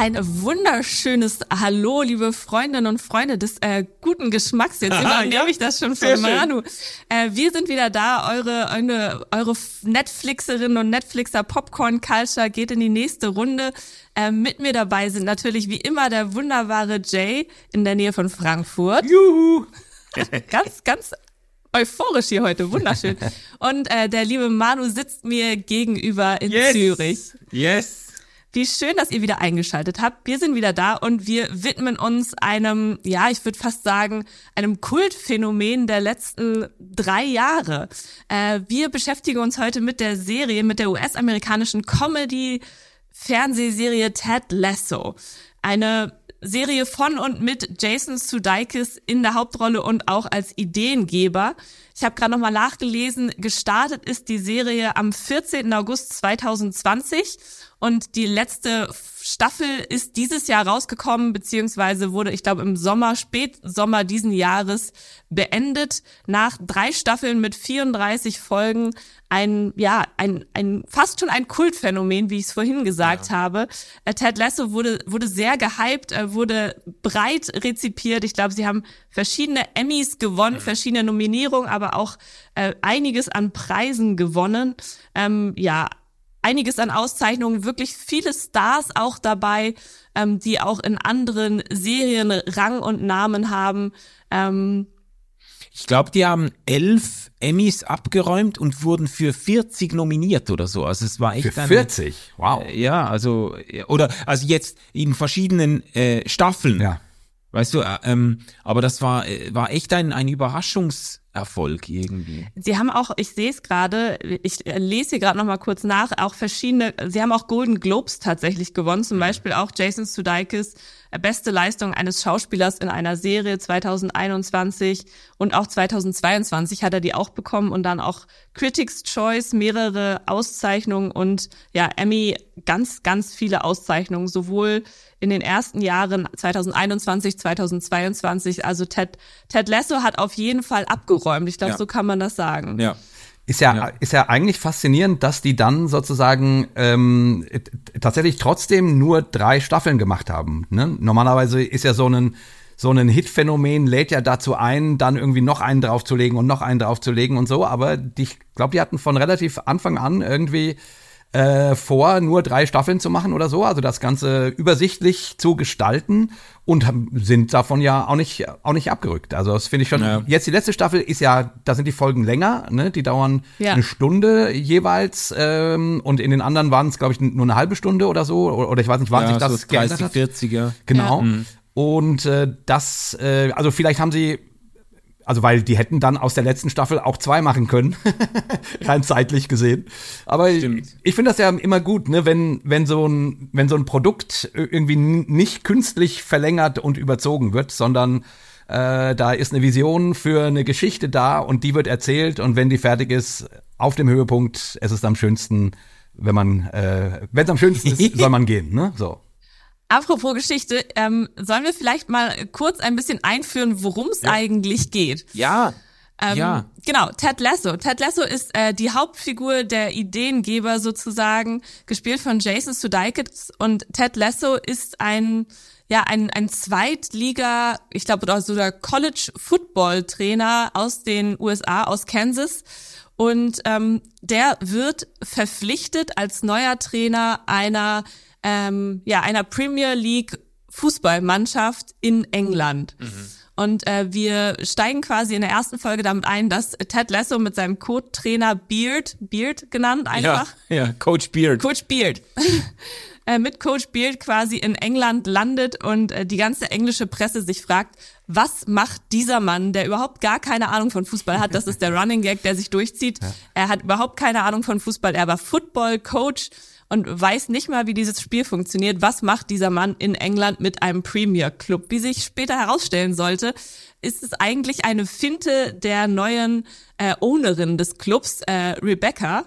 Ein wunderschönes Hallo, liebe Freundinnen und Freunde des äh, guten Geschmacks. Jetzt übernehme ja, ich das schon von. Manu. Äh, wir sind wieder da. Eure, eure, eure Netflixerinnen und Netflixer Popcorn Culture geht in die nächste Runde. Äh, mit mir dabei sind natürlich wie immer der wunderbare Jay in der Nähe von Frankfurt. Juhu! ganz, ganz euphorisch hier heute. Wunderschön. Und äh, der liebe Manu sitzt mir gegenüber in Yes! Zürich. Yes! Wie schön, dass ihr wieder eingeschaltet habt. Wir sind wieder da und wir widmen uns einem, ja, ich würde fast sagen, einem Kultphänomen der letzten drei Jahre. Äh, wir beschäftigen uns heute mit der Serie, mit der US-amerikanischen Comedy-Fernsehserie Ted Lasso. Eine Serie von und mit Jason Sudeikis in der Hauptrolle und auch als Ideengeber. Ich habe gerade nochmal nachgelesen, gestartet ist die Serie am 14. August 2020 und die letzte Staffel ist dieses Jahr rausgekommen, beziehungsweise wurde, ich glaube, im Sommer, Spätsommer diesen Jahres beendet. Nach drei Staffeln mit 34 Folgen ein, ja, ein, ein, fast schon ein Kultphänomen, wie ich es vorhin gesagt habe. Äh, Ted Lasso wurde, wurde sehr gehypt, äh, wurde breit rezipiert. Ich glaube, sie haben verschiedene Emmys gewonnen, verschiedene Nominierungen, aber auch äh, einiges an Preisen gewonnen. Ähm, ja, einiges an Auszeichnungen, wirklich viele Stars auch dabei, ähm, die auch in anderen Serien Rang und Namen haben. Ähm, Ich glaube, die haben elf Emmys abgeräumt und wurden für 40 nominiert oder so. Also es war echt Für eine- 40? Wow. Äh, Ja, also oder also jetzt in verschiedenen äh, Staffeln. Ja. Weißt du, äh, ähm, aber das war äh, war echt ein ein Überraschungserfolg irgendwie. Sie haben auch, ich sehe es gerade, ich lese hier gerade noch mal kurz nach, auch verschiedene, Sie haben auch Golden Globes tatsächlich gewonnen, zum Beispiel auch Jason Sudeikis, beste Leistung eines Schauspielers in einer Serie 2021 und auch 2022 hat er die auch bekommen und dann auch Critics Choice, mehrere Auszeichnungen und ja, Emmy ganz, ganz viele Auszeichnungen, sowohl in den ersten Jahren 2021, 2022, also Ted, Ted Lasso hat auf jeden Fall abgeräumt. Ich glaube, Ja. so kann man das sagen. Ja. Ist ja, Ja. ist ja eigentlich faszinierend, dass die dann sozusagen ähm, tatsächlich trotzdem nur drei Staffeln gemacht haben. Ne? Normalerweise ist ja so ein so ein Hit-Phänomen lädt ja dazu ein, dann irgendwie noch einen draufzulegen und noch einen draufzulegen und so. Aber die, ich glaube, die hatten von relativ Anfang an irgendwie äh, vor, nur drei Staffeln zu machen oder so, also das Ganze übersichtlich zu gestalten und sind davon ja auch nicht, auch nicht abgerückt. Also das finde ich schon. Ja. Jetzt die letzte Staffel ist ja, da sind die Folgen länger, ne? Die dauern Ja. eine Stunde jeweils ähm, und in den anderen waren es, glaube ich, nur eine halbe Stunde oder so. Oder, oder ich weiß nicht, wann ja, sich das so geändert 30, hat. 40 ja. Genau. Und äh, das, äh, also vielleicht haben sie, also weil die hätten dann aus der letzten Staffel auch zwei machen können, rein zeitlich gesehen. Aber Stimmt. ich finde das ja immer gut, ne, wenn wenn so ein wenn so ein Produkt irgendwie nicht künstlich verlängert und überzogen wird, sondern äh, da ist eine Vision für eine Geschichte da und die wird erzählt und wenn die fertig ist, auf dem Höhepunkt, es ist am schönsten, wenn man, äh, wenn es am schönsten ist, soll man gehen, ne? So. Apropos Geschichte, ähm, sollen wir vielleicht mal kurz ein bisschen einführen, worum es eigentlich geht? Ja. Ähm, Ja. Genau, Ted Lasso. Ted Lasso ist äh, die Hauptfigur der Ideengeber sozusagen, gespielt von Jason Sudeikis und Ted Lasso ist ein ja ein ein Zweitliga, ich glaube oder sogar College Football Trainer aus den USA aus Kansas und ähm, der wird verpflichtet als neuer Trainer einer ähm, ja einer Premier League Fußballmannschaft in England. Und äh, wir steigen quasi in der ersten Folge damit ein, dass Ted Lasso mit seinem Co-Trainer Beard, Beard genannt Ja, einfach, ja, Coach Beard. Coach Beard, äh, mit Coach Beard quasi in England landet und äh, die ganze englische Presse sich fragt, was macht dieser Mann, der überhaupt gar keine Ahnung von Fußball hat? Das ist der Running Gag, der sich durchzieht. Er hat überhaupt keine Ahnung von Fußball. Er war Football-Coach und weiß nicht mal, wie dieses Spiel funktioniert. Was macht dieser Mann in England mit einem Premier Club? Wie sich später herausstellen sollte, ist es eigentlich eine Finte der neuen äh, Ownerin des Clubs, äh, Rebecca,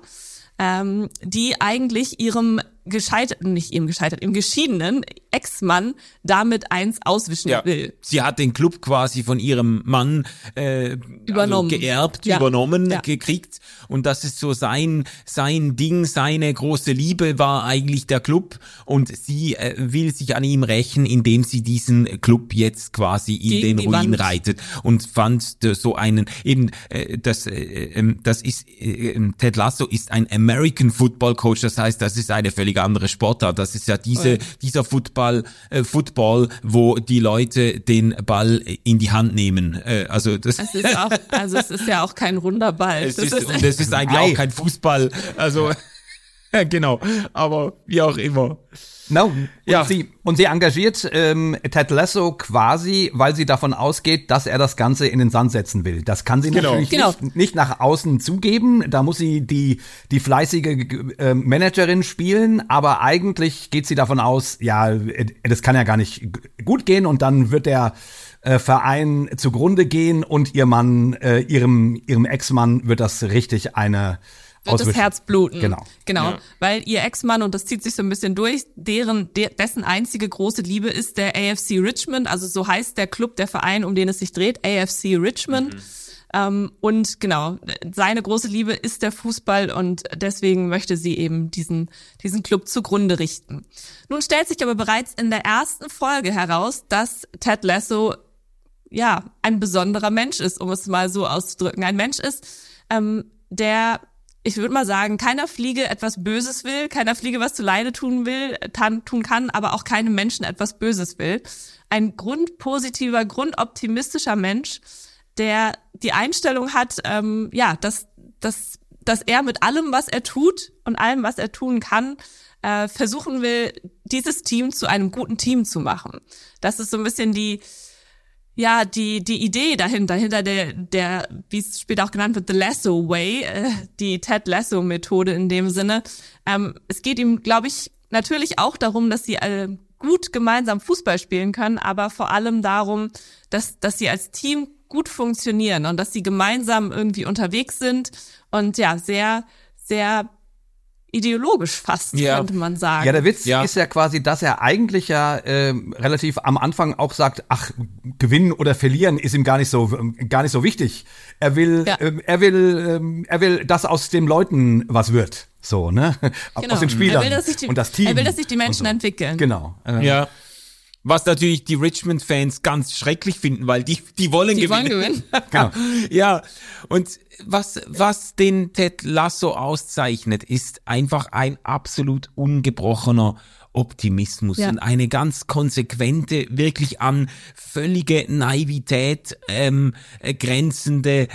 ähm, die eigentlich ihrem gescheiterten, nicht ihrem gescheiterten, im geschiedenen Ex-Mann damit eins auswischen Ja. will. Sie hat den Club quasi von ihrem Mann äh, Übernommen. Also geerbt, Ja. übernommen, Ja. gekriegt. Und das ist so sein, sein Ding, seine große Liebe war eigentlich der Club. Und sie äh, will sich an ihm rächen, indem sie diesen Club jetzt quasi in Gegen den Ruin Wand. reitet. Und fand äh, so einen, eben, äh, das, äh, ähm, das ist, äh, ähm, Ted Lasso ist ein American Football Coach. Das heißt, das ist eine völlig andere Sportart. Das ist ja diese, dieser Football, äh, Football, wo die Leute den Ball in die Hand nehmen. Äh, also das, Es ist auch, also es ist ja auch kein runder Ball. es Das ist, und es ist eigentlich Ei. auch kein Fußball. Also genau. Aber wie auch immer. No. Und, Ja. sie, und sie engagiert ähm, Ted Lasso quasi, weil sie davon ausgeht, dass er das Ganze in den Sand setzen will. Das kann sie Genau. natürlich Genau. Nicht, nicht nach außen zugeben. Da muss sie die, die fleißige äh, Managerin spielen. Aber eigentlich geht sie davon aus, ja, äh, das kann ja gar nicht gut gehen. Und dann wird der äh, Verein zugrunde gehen und ihr Mann, äh, ihrem, ihrem Ex-Mann wird das richtig eine wird das. Herz bluten. Genau. Genau. Ja. Weil ihr Ex-Mann, und das zieht sich so ein bisschen durch, deren, de, dessen einzige große Liebe ist der AFC Richmond, also so heißt der Club, der Verein, um den es sich dreht, AFC Richmond. Ähm, und genau, seine große Liebe ist der Fußball und deswegen möchte sie eben diesen, diesen Club zugrunde richten. Nun stellt sich aber bereits in der ersten Folge heraus, dass Ted Lasso ja, ein besonderer Mensch ist, um es mal so auszudrücken. Ein Mensch ist, ähm, der, ich würde mal sagen, keiner Fliege etwas Böses will, keiner Fliege was zu Leide tun will, tan, tun kann, aber auch keinem Menschen etwas Böses will. Ein grundpositiver, grundoptimistischer Mensch, der die Einstellung hat, ähm, ja, dass, dass, dass er mit allem, was er tut und allem, was er tun kann, äh, versuchen will, dieses Team zu einem guten Team zu machen. Das ist so ein bisschen die, ja, die, die Idee dahinter, hinter der, der, wie es später auch genannt wird, The Lasso Way, äh, die Ted Lasso Methode in dem Sinne. Ähm, es geht ihm, glaube ich, natürlich auch darum, dass sie alle gut gemeinsam Fußball spielen können, aber vor allem darum, dass, dass sie als Team gut funktionieren und dass sie gemeinsam irgendwie unterwegs sind und ja, sehr, sehr ideologisch fast, Ja. könnte man sagen. Ja, der Witz Ja. ist ja quasi, dass er eigentlich ja ähm, relativ am Anfang auch sagt, ach, gewinnen oder verlieren ist ihm gar nicht so ähm, gar nicht so wichtig. Er will Ja. ähm, er will ähm, er will, dass aus den Leuten was wird, so, ne? Genau. Aus den Spielern er will, dass sich die, und das Team. Er will, dass sich die Menschen so. entwickeln. Genau. Äh, Ja. Was natürlich die Richmond-Fans ganz schrecklich finden, weil die, die wollen Die wollen gewinnen. gewinnen. Genau. ja, und was, was den Ted Lasso auszeichnet, ist einfach ein absolut ungebrochener Optimismus Ja. und eine ganz konsequente, wirklich an völlige Naivität ähm, äh, grenzende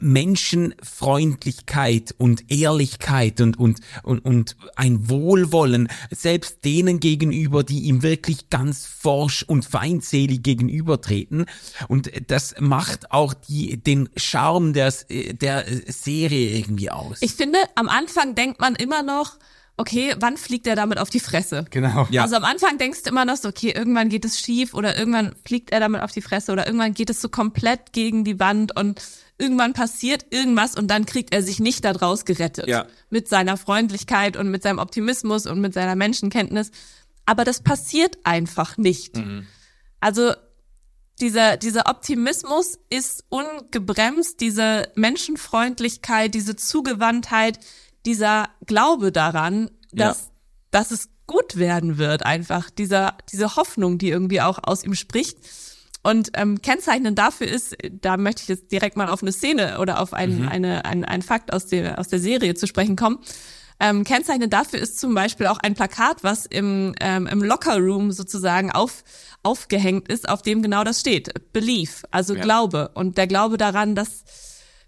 Menschenfreundlichkeit und Ehrlichkeit und, und, und, und ein Wohlwollen, selbst denen gegenüber, die ihm wirklich ganz forsch und feindselig gegenübertreten. Und das macht auch die, den Charme der, der Serie irgendwie aus. Ich finde, am Anfang denkt man immer noch, okay, wann fliegt er damit auf die Fresse? Genau. Ja. Also am Anfang denkst du immer noch so, okay, irgendwann geht es schief oder irgendwann fliegt er damit auf die Fresse oder irgendwann geht es so komplett gegen die Wand und irgendwann passiert irgendwas und dann kriegt er sich nicht daraus gerettet. Ja. Mit seiner Freundlichkeit und mit seinem Optimismus und mit seiner Menschenkenntnis. Aber das passiert einfach nicht. Also dieser, dieser Optimismus ist ungebremst, diese Menschenfreundlichkeit, diese Zugewandtheit, dieser Glaube daran, dass, dass es gut werden wird, einfach dieser, diese Hoffnung, die irgendwie auch aus ihm spricht. Und ähm, kennzeichnend dafür ist, da möchte ich jetzt direkt mal auf eine Szene oder auf ein, eine, ein, ein Fakt aus der, aus der Serie zu sprechen kommen. Ähm, kennzeichnend dafür ist zum Beispiel auch ein Plakat, was im, ähm, im Lockerroom sozusagen auf, aufgehängt ist, auf dem genau das steht. Belief, also Glaube. Und der Glaube daran, dass,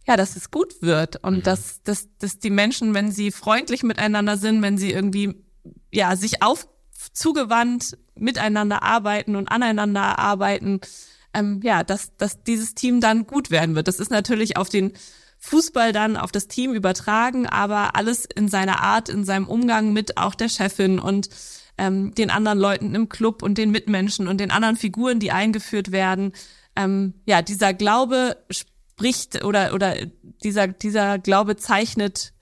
ja, dass es gut wird und dass, dass, dass die Menschen, wenn sie freundlich miteinander sind, wenn sie irgendwie, ja, sich auf, zugewandt miteinander arbeiten und aneinander arbeiten, ähm, ja, dass, dass dieses Team dann gut werden wird. Das ist natürlich auf den Fußball dann auf das Team übertragen, aber alles in seiner Art, in seinem Umgang mit auch der Chefin und ähm, den anderen Leuten im Club und den Mitmenschen und den anderen Figuren, die eingeführt werden. Ähm, ja, dieser Glaube spricht oder oder dieser dieser Glaube zeichnet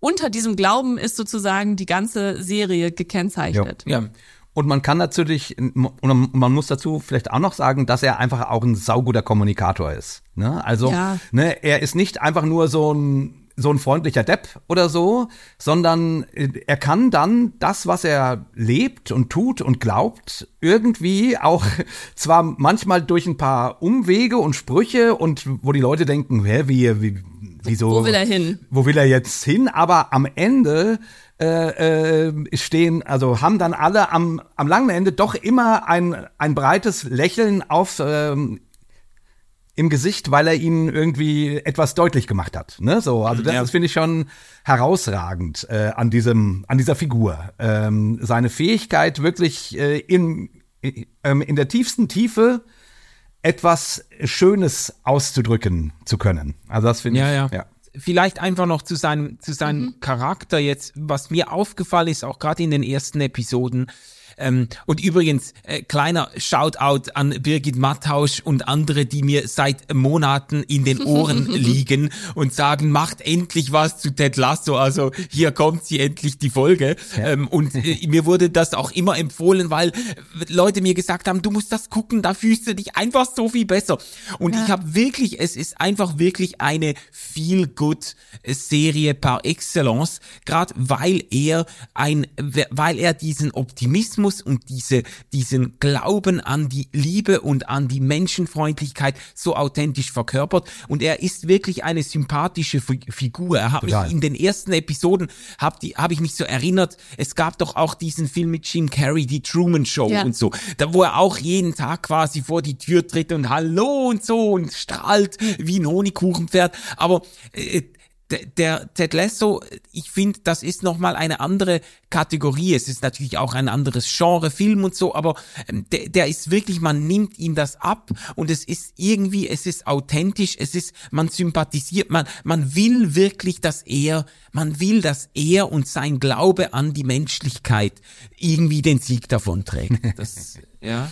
unter diesem Glauben ist sozusagen die ganze Serie gekennzeichnet. Ja. Und man kann natürlich, und man muss dazu vielleicht auch noch sagen, dass er einfach auch ein sauguter Kommunikator ist. Ne? Also, Ja. ne, er ist nicht einfach nur so ein so ein freundlicher Depp oder so, sondern äh, er kann dann das, was er lebt und tut und glaubt, irgendwie auch zwar manchmal durch ein paar Umwege und Sprüche und wo die Leute denken, hä, wie, wie, wieso? Wo will er hin? Wo will er jetzt hin? Aber am Ende äh, äh, stehen, also haben dann alle am, am langen Ende doch immer ein, ein breites Lächeln auf ähm, im Gesicht, weil er ihnen irgendwie etwas deutlich gemacht hat. Ne? So, also das Ja. ist, finde ich schon herausragend äh, an diesem, an dieser Figur. Ähm, seine Fähigkeit, wirklich äh, in, ähm, in der tiefsten Tiefe etwas Schönes auszudrücken zu können. Also das finde Ja, ich. ja. Vielleicht einfach noch zu seinem, zu seinem Charakter jetzt, was mir aufgefallen ist, auch gerade in den ersten Episoden. Ähm, und übrigens, äh, kleiner Shoutout an Birgit Mattausch und andere, die mir seit Monaten in den Ohren liegen und sagen, macht endlich was zu Ted Lasso. Also hier kommt sie endlich die Folge. Ähm, und äh, mir wurde das auch immer empfohlen, weil äh, Leute mir gesagt haben, du musst das gucken, da fühlst du dich einfach so viel besser. Und ich habe wirklich, es ist einfach wirklich eine feel good Serie par excellence, gerade weil er ein, weil er diesen Optimismus und diese, diesen Glauben an die Liebe und an die Menschenfreundlichkeit so authentisch verkörpert. Und er ist wirklich eine sympathische Fi- Figur. Er hat mich in den ersten Episoden hab habe ich mich so erinnert. Es gab doch auch diesen Film mit Jim Carrey, die Truman Show Ja. und so, da wo er auch jeden Tag quasi vor die Tür tritt und Hallo und so und strahlt wie ein Honigkuchenpferd. Aber äh, der, Ted Lasso, ich finde, das ist nochmal eine andere Kategorie. Es ist natürlich auch ein anderes Genre, Film und so, aber ähm, der, der ist wirklich, man nimmt ihm das ab und es ist irgendwie, es ist authentisch, es ist, man sympathisiert, man, man will wirklich, dass er, man will, dass er und sein Glaube an die Menschlichkeit irgendwie den Sieg davon trägt. Das, ja.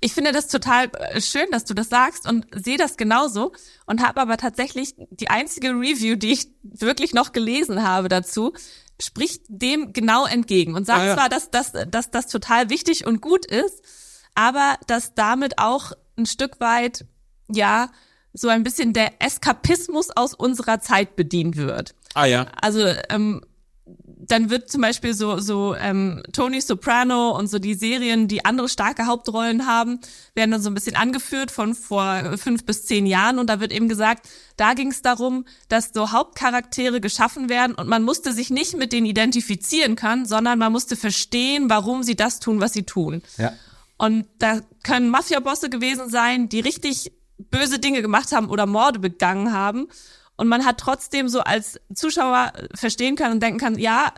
Ich finde das total äh, schön, dass du das sagst und sehe das genauso und habe aber tatsächlich die einzige Review, die ich wirklich noch gelesen habe dazu, spricht dem genau entgegen und sagt Ah, ja. zwar, dass, dass, dass das total wichtig und gut ist, aber dass damit auch ein Stück weit, ja, so ein bisschen der Eskapismus aus unserer Zeit bedient wird. Ah ja. Also ähm, dann wird zum Beispiel so so ähm, Tony Soprano und so die Serien, die andere starke Hauptrollen haben, werden dann so ein bisschen angeführt von vor fünf bis zehn Jahren und da wird eben gesagt, da ging es darum, dass so Hauptcharaktere geschaffen werden und man musste sich nicht mit denen identifizieren können, sondern man musste verstehen, warum sie das tun, was sie tun. Ja. Und da können Mafia-Bosse gewesen sein, die richtig böse Dinge gemacht haben oder Morde begangen haben. Und man hat trotzdem so als Zuschauer verstehen können und denken kann, ja,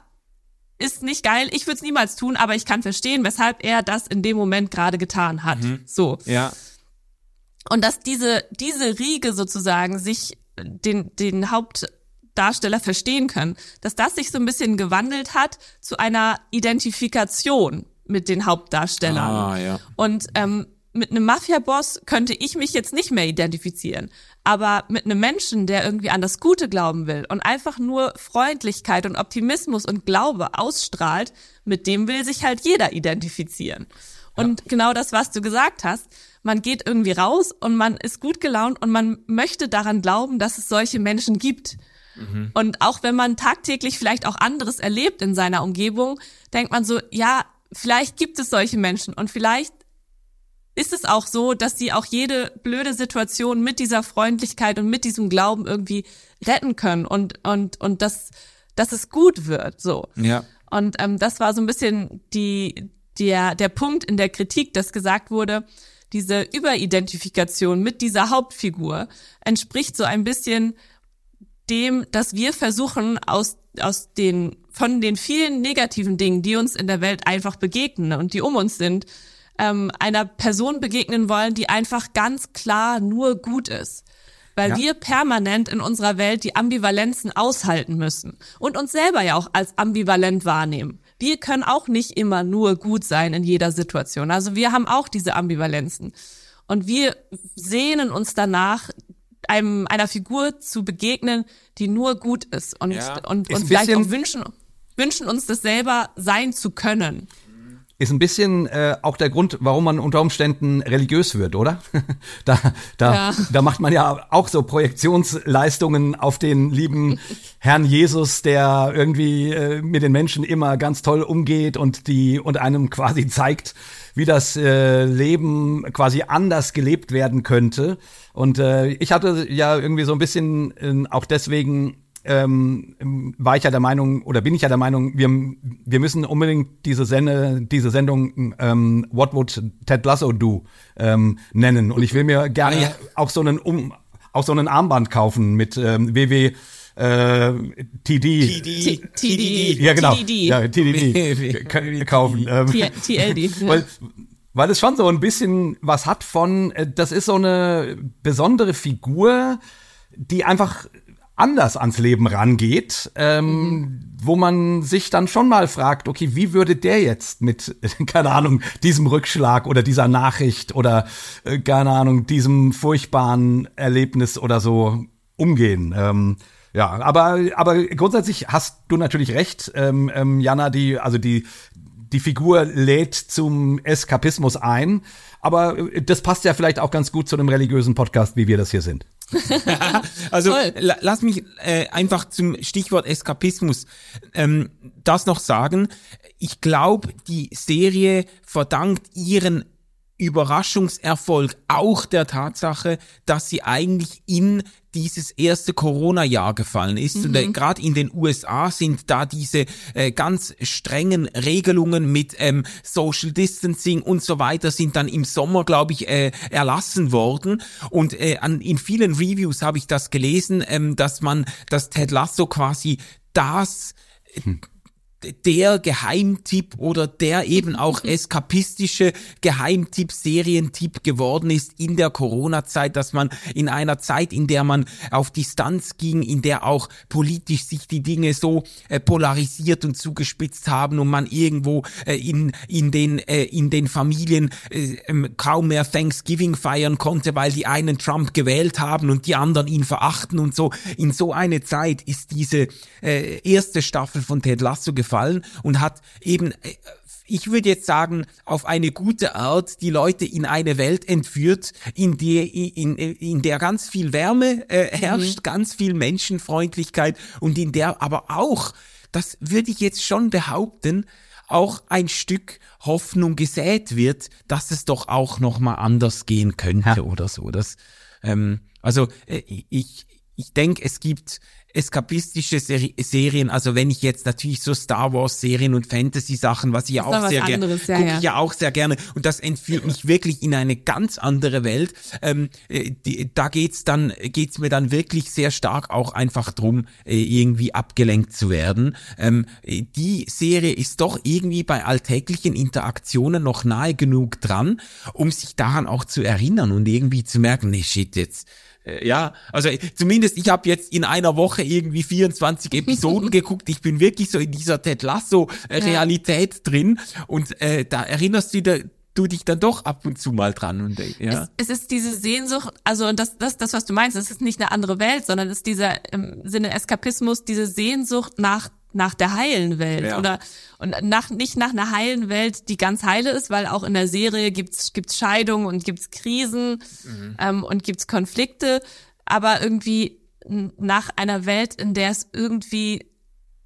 ist nicht geil, ich würde es niemals tun, aber ich kann verstehen, weshalb er das in dem Moment gerade getan hat. So. Ja. Und dass diese, diese Riege sozusagen sich den, den Hauptdarsteller verstehen können, dass das sich so ein bisschen gewandelt hat zu einer Identifikation mit den Hauptdarstellern. Ah, ja. Und ähm, mit einem Mafia-Boss könnte ich mich jetzt nicht mehr identifizieren. Aber mit einem Menschen, der irgendwie an das Gute glauben will und einfach nur Freundlichkeit und Optimismus und Glaube ausstrahlt, mit dem will sich halt jeder identifizieren. Und genau das, was du gesagt hast, man geht irgendwie raus und man ist gut gelaunt und man möchte daran glauben, dass es solche Menschen gibt. Und auch wenn man tagtäglich vielleicht auch anderes erlebt in seiner Umgebung, denkt man so, ja, vielleicht gibt es solche Menschen und vielleicht ist es auch so, dass sie auch jede blöde Situation mit dieser Freundlichkeit und mit diesem Glauben irgendwie retten können und und und dass dass es gut wird so. Ja. Und ähm, das war so ein bisschen die der der Punkt in der Kritik, dass gesagt wurde, diese Überidentifikation mit dieser Hauptfigur entspricht so ein bisschen dem, dass wir versuchen aus aus den von den vielen negativen Dingen, die uns in der Welt einfach begegnen und die um uns sind, ähm, einer Person begegnen wollen, die einfach ganz klar nur gut ist. Weil Ja. wir permanent in unserer Welt die Ambivalenzen aushalten müssen und uns selber ja auch als ambivalent wahrnehmen. Wir können auch nicht immer nur gut sein in jeder Situation. Also wir haben auch diese Ambivalenzen. Und wir sehnen uns danach, einem einer Figur zu begegnen, die nur gut ist und Ja. und, und vielleicht auch wünschen wünschen uns das selber sein zu können. Ist ein bisschen äh, auch der Grund, warum man unter Umständen religiös wird, oder? da, da, Ja. da macht man ja auch so Projektionsleistungen auf den lieben Herrn Jesus, der irgendwie äh, mit den Menschen immer ganz toll umgeht und die und einem quasi zeigt, wie das äh, Leben quasi anders gelebt werden könnte. Und äh, ich hatte ja irgendwie so ein bisschen äh, auch deswegen ähm, war ich ja der Meinung oder bin ich ja der Meinung, wir, wir müssen unbedingt diese, Sende, diese Sendung ähm, What Would Ted Lasso Do ähm, nennen. Und ich will mir gerne Ah, ja. auch so einen um, auch so einen Armband kaufen mit ähm, WW äh, TD. T- TD. Ja, genau. TDD. Ja, TDD K- kaufen. Ähm, T- TLD. weil, weil es schon so ein bisschen was hat von, äh, das ist so eine besondere Figur, die einfach anders ans Leben rangeht, ähm, wo man sich dann schon mal fragt, okay, wie würde der jetzt mit, keine Ahnung, diesem Rückschlag oder dieser Nachricht oder, äh, keine Ahnung, diesem furchtbaren Erlebnis oder so umgehen? Ähm, ja, aber, aber grundsätzlich hast du natürlich recht, ähm, ähm, Jana, die, also die, die Figur lädt zum Eskapismus ein, aber äh, das passt ja vielleicht auch ganz gut zu einem religiösen Podcast, wie wir das hier sind. Also la, lass mich äh, einfach zum Stichwort Eskapismus ähm, das noch sagen. Ich glaube, die Serie verdankt ihren Überraschungserfolg auch der Tatsache, dass sie eigentlich in dieses erste Corona-Jahr gefallen ist. Und äh, gerade in den USA sind da diese äh, ganz strengen Regelungen mit ähm, Social Distancing und so weiter sind dann im Sommer, glaube ich, äh, erlassen worden. Und äh, an, in vielen Reviews habe ich das gelesen, ähm, dass man, dass Ted Lasso quasi das der Geheimtipp oder der eben auch eskapistische Geheimtipp, Serientipp geworden ist in der Corona-Zeit, dass man in einer Zeit, in der man auf Distanz ging, in der auch politisch sich die Dinge so äh, polarisiert und zugespitzt haben und man irgendwo äh, in, in den, äh, in den Familien äh, ähm, kaum mehr Thanksgiving feiern konnte, weil die einen Trump gewählt haben und die anderen ihn verachten und so. In so eine Zeit ist diese äh, erste Staffel von Ted Lasso gefallen und hat eben äh, ich würde jetzt sagen, auf eine gute Art die Leute in eine Welt entführt, in der, in, in der ganz viel Wärme äh, herrscht, ganz viel Menschenfreundlichkeit und in der aber auch, das würde ich jetzt schon behaupten, auch ein Stück Hoffnung gesät wird, dass es doch auch noch mal anders gehen könnte Ja. oder so. Das, ähm, also äh, ich, ich denke, es gibt eskapistische Seri Serien, also wenn ich jetzt natürlich so Star Wars Serien und Fantasy Sachen, was ich ja auch sehr gerne, ja, gucke ja. ich ja auch sehr gerne und das entführt mich wirklich in eine ganz andere Welt. Ähm, äh, die, da geht's dann, geht's mir dann wirklich sehr stark auch einfach drum, äh, irgendwie abgelenkt zu werden. Ähm, äh, die Serie ist doch irgendwie bei alltäglichen Interaktionen noch nahe genug dran, um sich daran auch zu erinnern und irgendwie zu merken, nee, shit, jetzt ja, also äh, zumindest ich habe jetzt in einer Woche irgendwie 24 Episoden geguckt. Ich bin wirklich so in dieser Ted Lasso äh, Realität drin und äh, da erinnerst du, dir- du dich dann doch ab und zu mal dran und äh, ja. Es, es ist diese Sehnsucht, also und das, das, das, was du meinst, es ist nicht eine andere Welt, sondern es ist dieser im Sinne Eskapismus, diese Sehnsucht nach nach der heilen Welt Ja. oder und nach nicht nach einer heilen Welt, die ganz heile ist, weil auch in der Serie gibt's gibt's Scheidungen und gibt's Krisen ähm, und gibt's Konflikte, aber irgendwie nach einer Welt, in der es irgendwie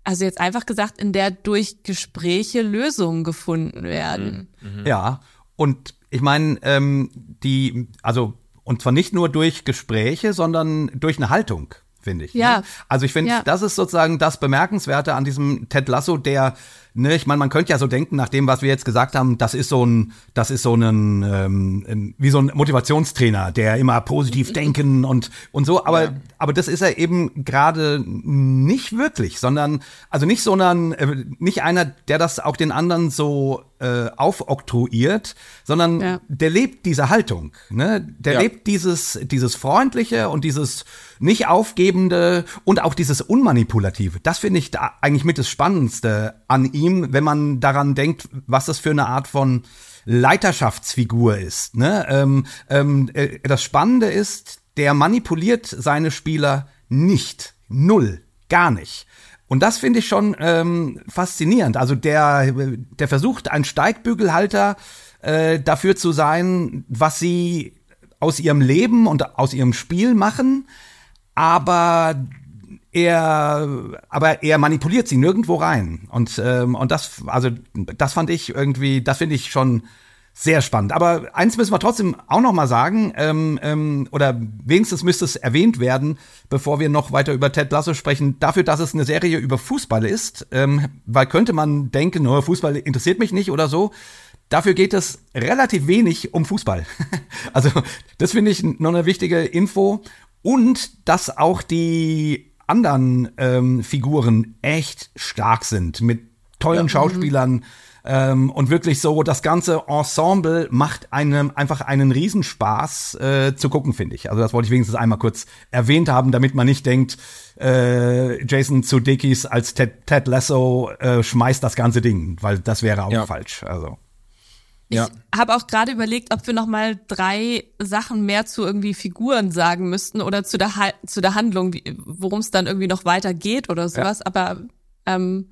also jetzt einfach gesagt, in der durch Gespräche Lösungen gefunden werden. Ja, und ich meine, ähm, die, also, und zwar nicht nur durch Gespräche, sondern durch eine Haltung, finde ich. Ja. Ne? Also ich finde, Ja. das ist sozusagen das Bemerkenswerte an diesem Ted Lasso, der, ne, ich meine, man könnte ja so denken, nach dem, was wir jetzt gesagt haben, das ist so ein, das ist so ein, ähm, ein- wie so ein Motivationstrainer, der immer positiv denken und, und so, aber, aber das ist er eben gerade nicht wirklich, sondern, also nicht, sondern, äh, nicht einer, der das auch den anderen so äh, aufoktroyiert, sondern Ja. der lebt diese Haltung, ne? Der Ja. lebt dieses, dieses freundliche und dieses nicht aufgebende und auch dieses unmanipulative. Das finde ich da eigentlich mit das Spannendste an ihm, wenn man daran denkt, was das für eine Art von Leiterschaftsfigur ist. Ne? Ähm, ähm, äh, das Spannende ist, der manipuliert seine Spieler nicht. Null. Gar nicht. Und das finde ich schon ähm, faszinierend. Also der, der versucht, ein Steigbügelhalter äh, dafür zu sein, was sie aus ihrem Leben und aus ihrem Spiel machen, aber er, aber er manipuliert sie nirgendwo rein. Und, ähm, und das, also das fand ich irgendwie, das finde ich schon sehr spannend. Aber eins müssen wir trotzdem auch noch mal sagen, ähm, ähm, oder wenigstens müsste es erwähnt werden, bevor wir noch weiter über Ted Lasso sprechen, dafür, dass es eine Serie über Fußball ist, ähm, weil könnte man denken, nur Fußball interessiert mich nicht oder so. Dafür geht es relativ wenig um Fußball. also das finde ich noch eine wichtige Info. Und dass auch die anderen ähm, Figuren echt stark sind, mit tollen ja. Schauspielern, ähm, und wirklich so, das ganze Ensemble macht einem einfach einen Riesenspaß äh, zu gucken, finde ich. Also das wollte ich wenigstens einmal kurz erwähnt haben, damit man nicht denkt, äh, Jason Sudeikis als Ted, Ted Lasso äh, schmeißt das ganze Ding, weil das wäre auch ja. falsch. Also. Ich ja. habe auch gerade überlegt, ob wir noch mal drei Sachen mehr zu irgendwie Figuren sagen müssten oder zu der, ha zu der Handlung, worum es dann irgendwie noch weitergeht oder sowas. Ja. Aber ähm,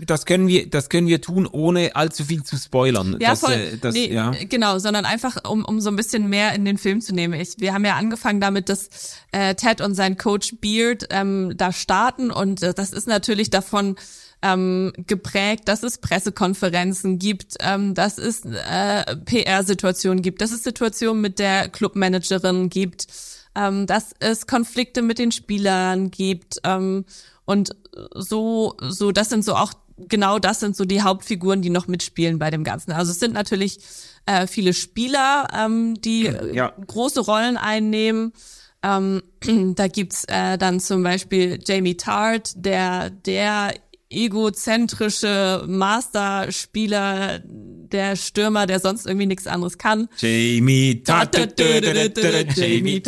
das können wir, das können wir tun, ohne allzu viel zu spoilern. Ja, das, voll. Äh, das, nee, ja. Genau, sondern einfach, um, um so ein bisschen mehr in den Film zu nehmen. Ich, wir haben ja angefangen damit, dass äh, Ted und sein Coach Beard ähm, da starten und äh, das ist natürlich davon ähm, geprägt, dass es Pressekonferenzen gibt, ähm, dass es äh, PR-Situationen gibt, dass es Situationen mit der Clubmanagerin gibt, ähm, dass es Konflikte mit den Spielern gibt ähm, und so, so, das sind so auch genau das sind so die Hauptfiguren, die noch mitspielen bei dem Ganzen. Also es sind natürlich äh, viele Spieler, ähm, die ja. große Rollen einnehmen. Ähm, da gibt's äh, dann zum Beispiel Jamie Tart, der der egozentrische Masterspieler, der Stürmer, der sonst irgendwie nichts anderes kann. Jamie Jamie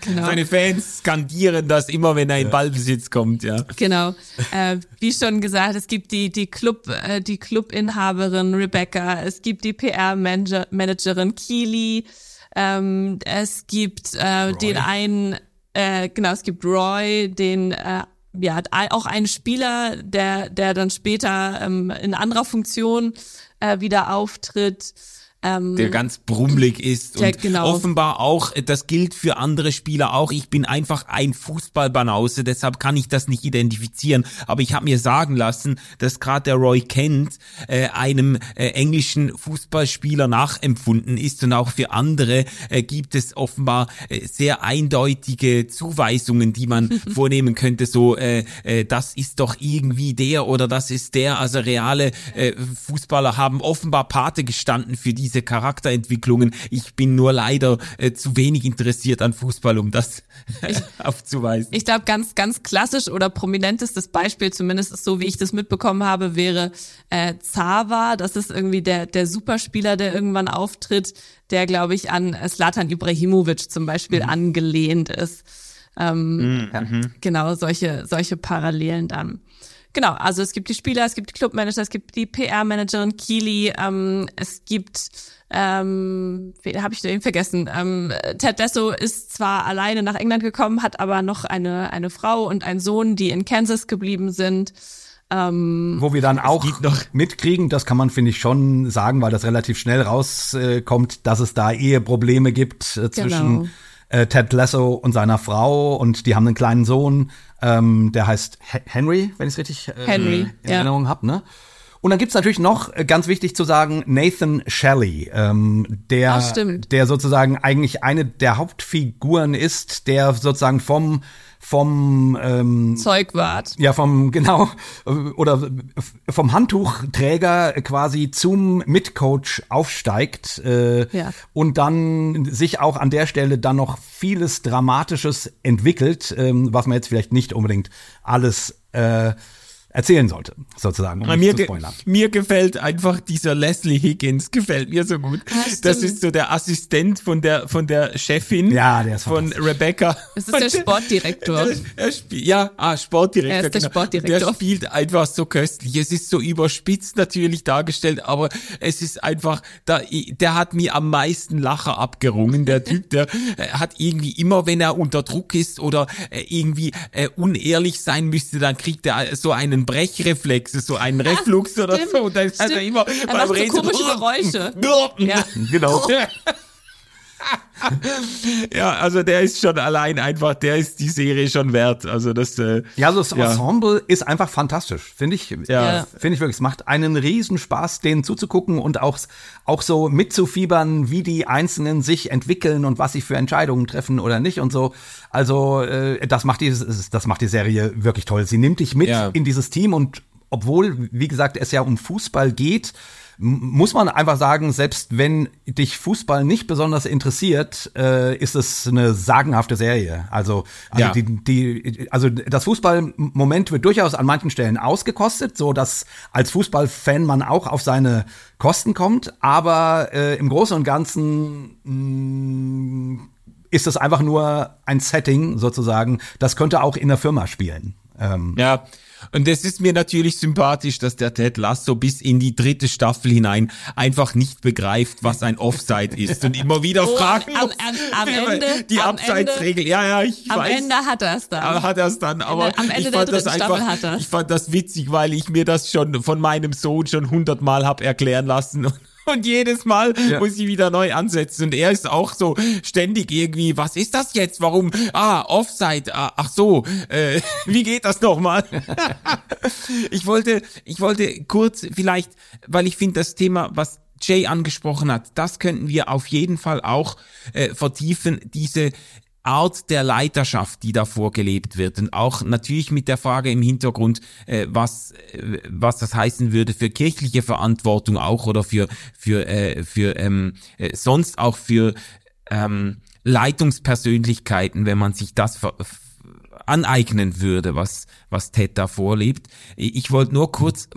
genau. Seine Fans skandieren das immer, wenn er in Ballbesitz kommt, ja. Genau. Äh, wie schon gesagt, es gibt die die Club äh, die Clubinhaberin Rebecca, es gibt die PR Managerin Keely, ähm, es gibt äh, den einen äh, genau, es gibt Roy, den äh, ja, auch ein Spieler, der, der dann später ähm, in anderer Funktion äh, wieder auftritt. Ähm, der ganz brummelig ist der, und genau. offenbar auch, das gilt für andere Spieler auch. Ich bin einfach ein Fußballbanause, deshalb kann ich das nicht identifizieren. Aber ich habe mir sagen lassen, dass gerade der Roy Kent äh, einem äh, englischen Fußballspieler nachempfunden ist und auch für andere äh, gibt es offenbar äh, sehr eindeutige Zuweisungen, die man vornehmen könnte. So, äh, äh, das ist doch irgendwie der oder das ist der. Also reale äh, Fußballer haben offenbar Pate gestanden für diese diese Charakterentwicklungen. Ich bin nur leider äh, zu wenig interessiert an Fußball, um das ich, aufzuweisen. Ich glaube, ganz, ganz klassisch oder prominentestes Beispiel, zumindest so, wie ich das mitbekommen habe, wäre äh, Zava. Das ist irgendwie der, der Superspieler, der irgendwann auftritt, der, glaube ich, an Slatan Ibrahimovic zum Beispiel mhm. angelehnt ist. Ähm, mhm. Genau, solche, solche Parallelen dann. Genau, also es gibt die Spieler, es gibt die Clubmanager, es gibt die PR-Managerin Keely, ähm, es gibt, ähm, habe ich denn vergessen? Ähm, Ted Lasso ist zwar alleine nach England gekommen, hat aber noch eine eine Frau und einen Sohn, die in Kansas geblieben sind. Ähm, Wo wir dann auch mitkriegen, das kann man, finde ich, schon sagen, weil das relativ schnell rauskommt, äh, dass es da Eheprobleme gibt äh, zwischen genau. Äh, Ted Lasso und seiner Frau und die haben einen kleinen Sohn ähm, der heißt Henry, wenn ich es richtig äh, Henry, in ja. Erinnerung habe, ne? Und dann gibt's natürlich noch, äh, ganz wichtig zu sagen, Nathan Shelley, ähm, der, der sozusagen eigentlich eine der Hauptfiguren ist, der sozusagen vom vom ähm, Zeugwart. Ja, vom genau oder vom Handtuchträger quasi zum Mitcoach aufsteigt äh, ja. und dann sich auch an der Stelle dann noch vieles Dramatisches entwickelt, ähm, was man jetzt vielleicht nicht unbedingt alles äh, erzählen sollte, sozusagen. Um mir, zu ge mir gefällt einfach dieser Leslie Higgins, gefällt mir so gut. Ah, das stimmt. ist so der Assistent von der, von der Chefin Ja, der ist von. Rebecca. Das ist der Sportdirektor. Er, er spielt, ja, ah, Sportdirektor. Er ist der genau. Sportdirektor. Der spielt einfach so köstlich. Es ist so überspitzt natürlich dargestellt, aber es ist einfach, da, der hat mir am meisten Lacher abgerungen. Der Typ, der äh, hat irgendwie immer, wenn er unter Druck ist oder äh, irgendwie äh, unehrlich sein müsste, dann kriegt er so einen Brechreflex, so einen Reflux oder stimmt, so. Und dann hat er stimmt. immer Er macht so komische Geräusche. Ja. Genau. Ja, also der ist schon allein einfach, der ist die Serie schon wert. Also das, äh, Ja, also das Ja. Ensemble ist einfach fantastisch, finde ich. Ja. Finde ich wirklich. Es macht einen riesen Spaß, denen zuzugucken und auch, auch so mitzufiebern, wie die Einzelnen sich entwickeln und was sie für Entscheidungen treffen oder nicht und so. Also äh, das macht die, das macht die Serie wirklich toll. Sie nimmt dich mit Ja. in dieses Team und obwohl, wie gesagt, es ja um Fußball geht, muss man einfach sagen, selbst wenn dich Fußball nicht besonders interessiert, äh, ist es eine sagenhafte Serie. Also, also Ja. die, die, also das Fußballmoment wird durchaus an manchen Stellen ausgekostet, so dass als Fußballfan man auch auf seine Kosten kommt. Aber äh, im Großen und Ganzen mh, ist es einfach nur ein Setting sozusagen. Das könnte auch in der Firma spielen. Ähm, Ja, und es ist mir natürlich sympathisch, dass der Ted Lasso bis in die dritte Staffel hinein einfach nicht begreift, was ein Offside ist und immer wieder Oh, fragen am- am- am Ende- die am Abseitsregel, ja, ja, ich Am weiß. Ende hat er es dann. Hat er es dann, aber am Ende ich der fand das dritten einfach, Staffel hat er's. ich fand das witzig, weil ich mir das schon von meinem Sohn schon hundertmal hab erklären lassen und, jedes Mal Ja. muss ich wieder neu ansetzen und er ist auch so ständig irgendwie, was ist das jetzt? Warum? Ah, Offside. Ah, ach so, äh, wie geht das nochmal? ich wollte, ich wollte kurz vielleicht, weil ich finde das Thema, was Jay angesprochen hat, das könnten wir auf jeden Fall auch äh, vertiefen, diese Art der Leiterschaft, die da vorgelebt wird und auch natürlich mit der Frage im Hintergrund, äh, was äh, was das heißen würde für kirchliche Verantwortung auch oder für für äh, für ähm, äh, sonst auch für ähm, Leitungspersönlichkeiten, wenn man sich das aneignen würde, was, was Ted da vorlebt. Ich wollte nur kurz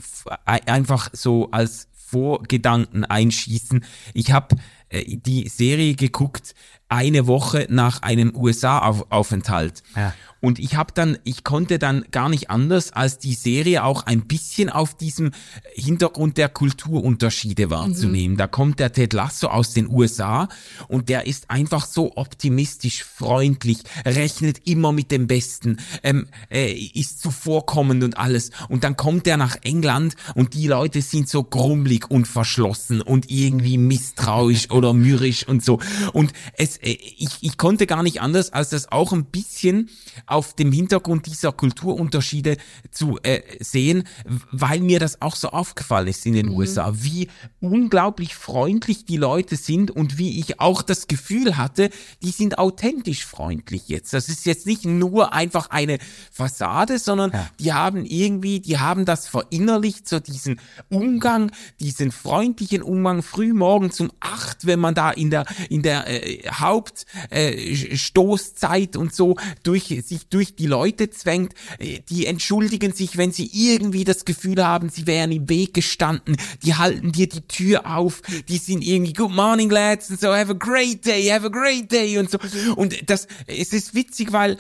einfach so als Vorgedanken einschießen. Ich habe äh, die Serie geguckt eine Woche nach einem USA-Aufenthalt. Ja. Und ich habe dann, ich konnte dann gar nicht anders, als die Serie auch ein bisschen auf diesem Hintergrund der Kulturunterschiede wahrzunehmen. Da kommt der Ted Lasso aus den USA und der ist einfach so optimistisch, freundlich, rechnet immer mit dem Besten, ähm, äh, ist zuvorkommend und alles. Und dann kommt er nach England und die Leute sind so grummelig und verschlossen und irgendwie misstrauisch oder mürrisch und so. Und es, äh, ich, ich konnte gar nicht anders, als das auch ein bisschen auf dem Hintergrund dieser Kulturunterschiede zu äh, sehen, weil mir das auch so aufgefallen ist in den USA, wie unglaublich freundlich die Leute sind und wie ich auch das Gefühl hatte, die sind authentisch freundlich jetzt. Das ist jetzt nicht nur einfach eine Fassade, sondern die haben irgendwie, die haben das verinnerlicht, so diesen Umgang, diesen freundlichen Umgang früh morgens um acht, wenn man da in der in der äh, Hauptstoßzeit äh, und so durch sich durch die Leute zwängt, äh, die entschuldigen sich, wenn sie irgendwie das Gefühl haben, sie wären im Weg gestanden, die halten dir die Tür auf, die sind irgendwie Good morning lads und so have a great day, have a great day und so. Und das es ist witzig, weil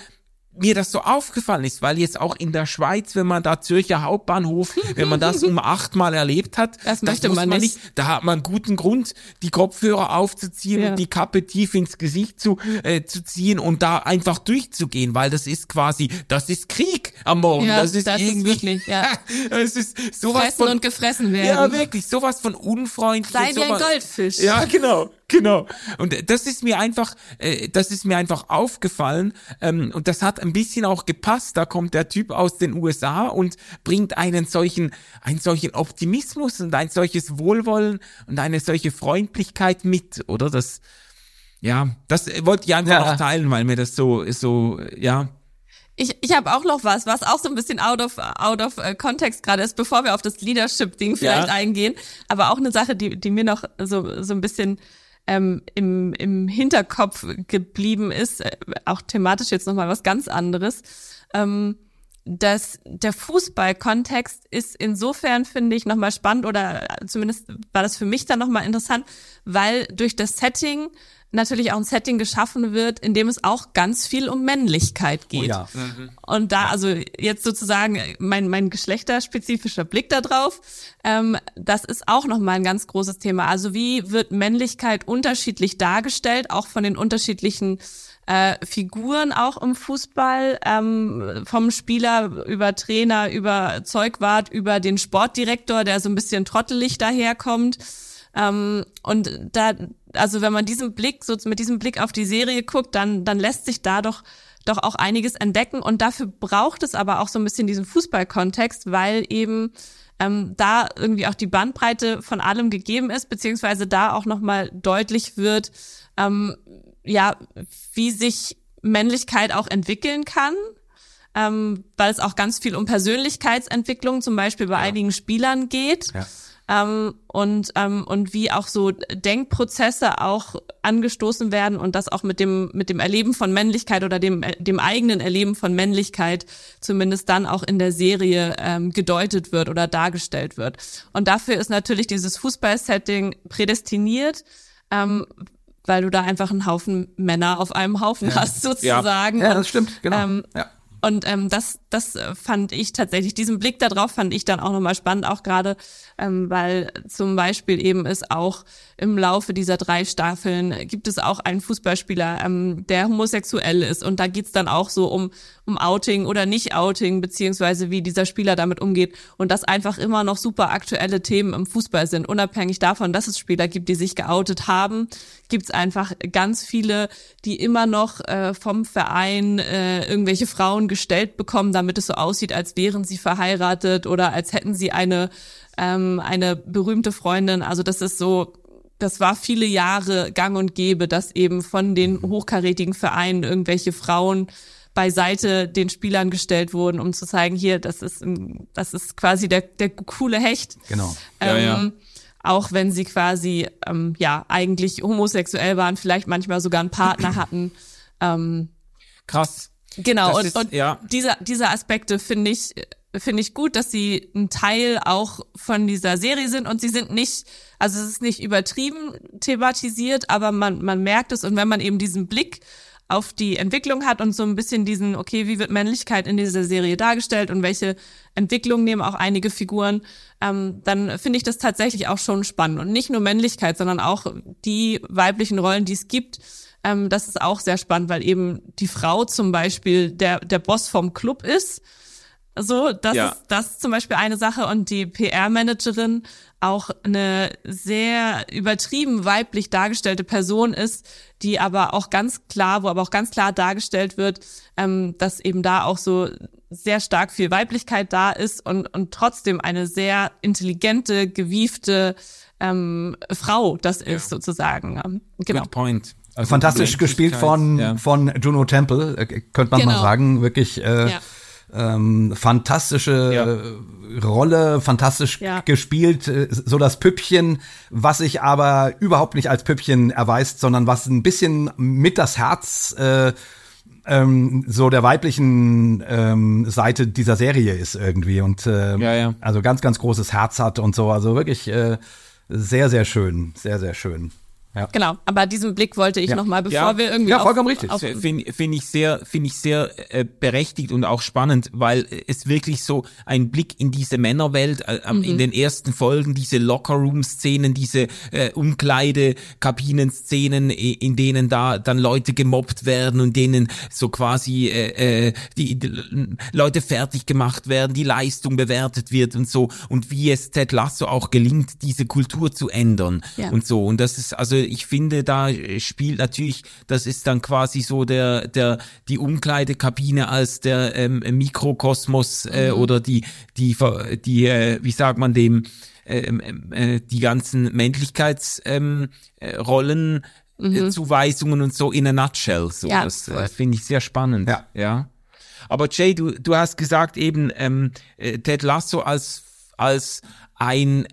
mir das so aufgefallen ist, weil jetzt auch in der Schweiz, wenn man da Zürcher Hauptbahnhof, wenn man das um achtmal erlebt hat, Das möchte muss man nicht. Da hat man guten Grund, die Kopfhörer aufzuziehen Ja. und die Kappe tief ins Gesicht zu, äh, zu ziehen und da einfach durchzugehen, weil das ist quasi, das ist Krieg am Morgen. Ja, das ist das ist irgendwie, wirklich, ja. es ist sowas Fressen von, und gefressen ja, werden. wirklich, sowas von unfreundlich. Sei wie ein Goldfisch. Ja, genau, genau. Und das ist mir einfach, äh, das ist mir einfach aufgefallen ähm, und das hat ein bisschen auch gepasst. Da kommt der Typ aus den USA und bringt einen solchen, einen solchen Optimismus und ein solches Wohlwollen und eine solche Freundlichkeit mit, oder? Das, ja, das äh, wollte ich einfach Ja. noch teilen, weil mir das so, so, äh, ja. Ich, ich habe auch noch was, was auch so ein bisschen out of, out of äh, Kontext gerade ist, bevor wir auf das Leadership-Ding vielleicht Ja. eingehen. Aber auch eine Sache, die, die mir noch so, so ein bisschen ähm, im, im Hinterkopf geblieben ist, äh, auch thematisch jetzt nochmal was ganz anderes. Ähm, dass der Fußballkontext ist insofern, finde ich, nochmal spannend oder zumindest war das für mich dann nochmal interessant, weil durch das Setting natürlich auch ein Setting geschaffen wird, in dem es auch ganz viel um Männlichkeit geht. Oh ja. Und da, also jetzt sozusagen mein, mein geschlechterspezifischer Blick da drauf, ähm, das ist auch nochmal ein ganz großes Thema. Also wie wird Männlichkeit unterschiedlich dargestellt, auch von den unterschiedlichen äh, Figuren auch im Fußball, ähm, vom Spieler über Trainer, über Zeugwart, über den Sportdirektor, der so ein bisschen trottelig daherkommt. Ähm, und da, also wenn man diesen Blick, so mit diesem Blick auf die Serie guckt, dann, dann lässt sich da doch doch auch einiges entdecken und dafür braucht es aber auch so ein bisschen diesen Fußballkontext, weil eben ähm, da irgendwie auch die Bandbreite von allem gegeben ist, beziehungsweise da auch nochmal deutlich wird, ähm, ja, wie sich Männlichkeit auch entwickeln kann, ähm, weil es auch ganz viel um Persönlichkeitsentwicklung zum Beispiel bei ja. einigen Spielern geht. Ja ähm, und, ähm, und wie auch so Denkprozesse auch angestoßen werden und das auch mit dem, mit dem Erleben von Männlichkeit oder dem, dem eigenen Erleben von Männlichkeit zumindest dann auch in der Serie ähm, gedeutet wird oder dargestellt wird. Und dafür ist natürlich dieses Fußball-Setting prädestiniert, ähm, weil du da einfach einen Haufen Männer auf einem Haufen ja. hast sozusagen. Ja, ja das stimmt, genau. Ähm, ja. Und ähm, das, das fand ich tatsächlich, diesen Blick darauf fand ich dann auch nochmal spannend, auch gerade, ähm, weil zum Beispiel eben es auch im Laufe dieser drei Staffeln gibt es auch einen Fußballspieler, ähm, der homosexuell ist. Und da geht's dann auch so um, um Outing oder Nicht-Outing, beziehungsweise wie dieser Spieler damit umgeht. Und das einfach immer noch super aktuelle Themen im Fußball sind. Unabhängig davon, dass es Spieler gibt, die sich geoutet haben, gibt's einfach ganz viele, die immer noch äh, vom Verein äh, irgendwelche Frauen gestellt bekommen, damit es so aussieht, als wären sie verheiratet oder als hätten sie eine ähm, eine berühmte Freundin. Also das ist so, das war viele Jahre gang und gäbe, dass eben von den hochkarätigen Vereinen irgendwelche Frauen beiseite den Spielern gestellt wurden, um zu zeigen, hier, das ist, das ist quasi der, der coole Hecht. Genau. Ähm, ja, ja. Auch wenn sie quasi, ähm, ja, eigentlich homosexuell waren, vielleicht manchmal sogar einen Partner hatten. Ähm, Krass. Genau, und, ist, und ja. diese, diese Aspekte finde ich, finde ich gut, dass sie ein Teil auch von dieser Serie sind und sie sind nicht, also es ist nicht übertrieben thematisiert, aber man, man merkt es und wenn man eben diesen Blick auf die Entwicklung hat und so ein bisschen diesen, okay, wie wird Männlichkeit in dieser Serie dargestellt und welche Entwicklung nehmen auch einige Figuren, ähm, dann finde ich das tatsächlich auch schon spannend. Und nicht nur Männlichkeit, sondern auch die weiblichen Rollen, die es gibt. Ähm, das ist auch sehr spannend, weil eben die Frau zum Beispiel der, der Boss vom Club ist so, das ja. ist das ist zum Beispiel eine Sache und die PR-Managerin auch eine sehr übertrieben weiblich dargestellte Person ist, die aber auch ganz klar, wo aber auch ganz klar dargestellt wird, ähm, dass eben da auch so sehr stark viel Weiblichkeit da ist und, und trotzdem eine sehr intelligente, gewiefte ähm, Frau das ist ja. sozusagen. Genau. Good point. Also Fantastisch gespielt von, ja. von Juno Temple, äh, könnte man genau. mal sagen. Wirklich äh, ja. Ähm, fantastische ja. Rolle, fantastisch ja. gespielt, äh, so das Püppchen, was sich aber überhaupt nicht als Püppchen erweist, sondern was ein bisschen mit das Herz äh, ähm, so der weiblichen ähm, Seite dieser Serie ist irgendwie und äh, ja, ja. also ganz, ganz großes Herz hat und so, also wirklich äh, sehr, sehr schön, sehr, sehr schön. Ja. Genau, aber diesen Blick wollte ich ja. nochmal, bevor ja. wir irgendwie. Ja, vollkommen richtig. Finde find ich sehr, finde ich sehr äh, berechtigt und auch spannend, weil es wirklich so ein Blick in diese Männerwelt, äh, mhm. in den ersten Folgen, diese Lockerroom-Szenen, diese äh, Umkleidekabinen-Szenen, in denen da dann Leute gemobbt werden und denen so quasi äh, äh, die, die Leute fertig gemacht werden, die Leistung bewertet wird und so und wie es Ted Lasso auch gelingt, diese Kultur zu ändern ja. und so. Und das ist also ich finde, da spielt natürlich, das ist dann quasi so der, der, die Umkleidekabine als der ähm, Mikrokosmos äh, mhm. oder die, die, die, äh, wie sagt man dem, ähm, ähm, äh, die ganzen Männlichkeitsrollen, ähm, äh, mhm. Zuweisungen und so in a nutshell. So, ja, das äh, finde ich sehr spannend. Ja. ja. Aber Jay, du, du hast gesagt eben ähm, äh, Ted Lasso als als ein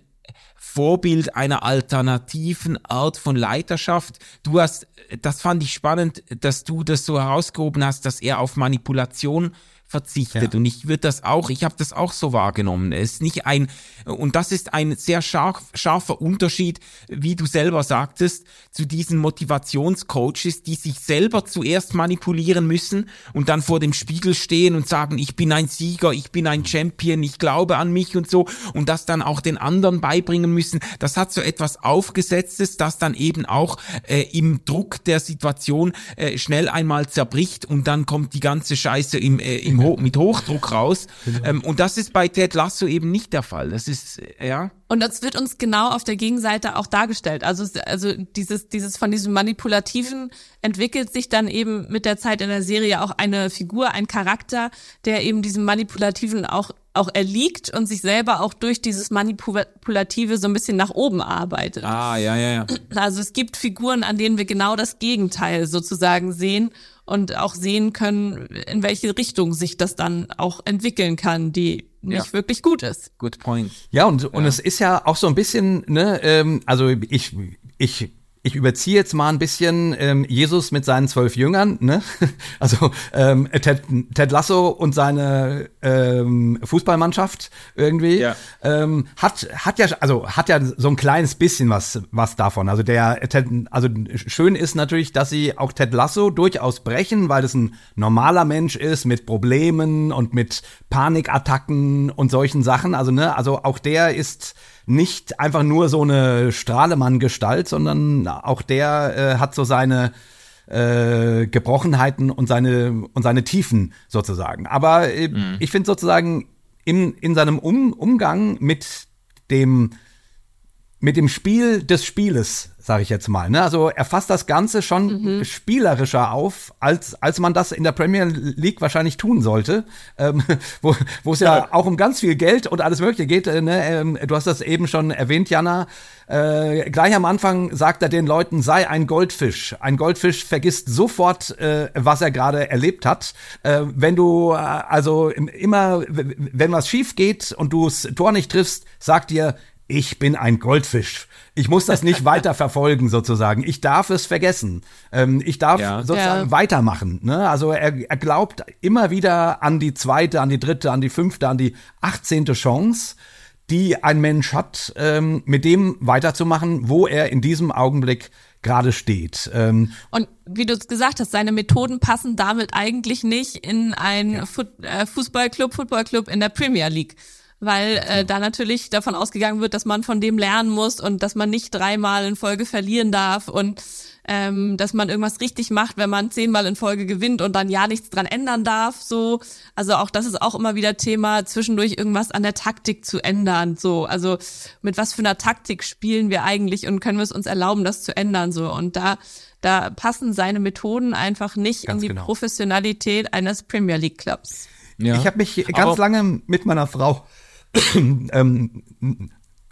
Vorbild einer alternativen Art von Leiterschaft. Du hast, das fand ich spannend, dass du das so herausgehoben hast, dass er auf Manipulation verzichtet. Ja. Und ich würde das auch, ich habe das auch so wahrgenommen. Es ist nicht ein, und das ist ein sehr scharf, scharfer Unterschied, wie du selber sagtest, zu diesen Motivationscoaches, die sich selber zuerst manipulieren müssen und dann vor dem Spiegel stehen und sagen, ich bin ein Sieger, ich bin ein Champion, ich glaube an mich und so und das dann auch den anderen beibringen müssen. Das hat so etwas Aufgesetztes, das dann eben auch äh, im Druck der Situation äh, schnell einmal zerbricht und dann kommt die ganze Scheiße im, äh, im Ho mit Hochdruck raus. Ähm, und das ist bei Ted Lasso eben nicht der Fall. Das ist, äh, ja. Und das wird uns genau auf der Gegenseite auch dargestellt. Also, also dieses, dieses von diesem Manipulativen entwickelt sich dann eben mit der Zeit in der Serie auch eine Figur, ein Charakter, der eben diesem Manipulativen auch auch erliegt und sich selber auch durch dieses Manipulative so ein bisschen nach oben arbeitet. Ah, ja, ja, ja. Also es gibt Figuren, an denen wir genau das Gegenteil sozusagen sehen und auch sehen können, in welche Richtung sich das dann auch entwickeln kann, die nicht Ja. wirklich gut ist. Good point. Ja, und, und es ist ja auch so ein bisschen, ne, ähm, also ich, ich, ich überziehe jetzt mal ein bisschen ähm, Jesus mit seinen zwölf Jüngern, ne? Also ähm, Ted, Ted Lasso und seine ähm, Fußballmannschaft irgendwie Ja. ähm, hat hat ja also hat ja so ein kleines bisschen was was davon. Also der Ted, also schön ist natürlich, dass sie auch Ted Lasso durchaus brechen, weil das ein normaler Mensch ist mit Problemen und mit Panikattacken und solchen Sachen. Also ne, also auch der ist nicht einfach nur so eine Strahlemann-Gestalt, sondern auch der äh, hat so seine äh, Gebrochenheiten und seine und seine Tiefen sozusagen. Aber äh, ich finde sozusagen in, in seinem um Umgang mit dem mit dem Spiel des Spieles, sage ich jetzt mal. Ne? Also er fasst das Ganze schon spielerischer auf, als, als man das in der Premier League wahrscheinlich tun sollte, ähm, wo wo es ja. auch um ganz viel Geld und alles Mögliche geht. Äh, ne? ähm, du hast das eben schon erwähnt, Jana. Äh, gleich am Anfang sagt er den Leuten, sei ein Goldfisch. Ein Goldfisch vergisst sofort, äh, was er gerade erlebt hat. Äh, wenn du äh, also im- immer, wenn was schief geht und du das Tor nicht triffst, sagt dir, ich bin ein Goldfisch. Ich muss das nicht weiter verfolgen, sozusagen. Ich darf es vergessen. Ähm, ich darf Ja. sozusagen Ja. weitermachen. Ne? Also er, er glaubt immer wieder an die zweite, an die dritte, an die fünfte, an die achtzehnte Chance, die ein Mensch hat, ähm, mit dem weiterzumachen, wo er in diesem Augenblick gerade steht. Ähm, Und wie du es gesagt hast, seine Methoden passen damit eigentlich nicht in einen Foot, äh, Fußballclub, Footballclub in der Premier League. Weil äh, da natürlich davon ausgegangen wird, dass man von dem lernen muss und dass man nicht dreimal in Folge verlieren darf und ähm, dass man irgendwas richtig macht, wenn man zehnmal in Folge gewinnt und dann ja nichts dran ändern darf. So, also auch das ist auch immer wieder Thema, zwischendurch irgendwas an der Taktik zu ändern. So, also mit was für einer Taktik spielen wir eigentlich und können wir es uns erlauben, das zu ändern. So und da da passen seine Methoden einfach nicht Ganz in die genau. Professionalität eines Premier League Clubs. Ja. Ich habe mich ganz Aber- lange mit meiner Frau ähm,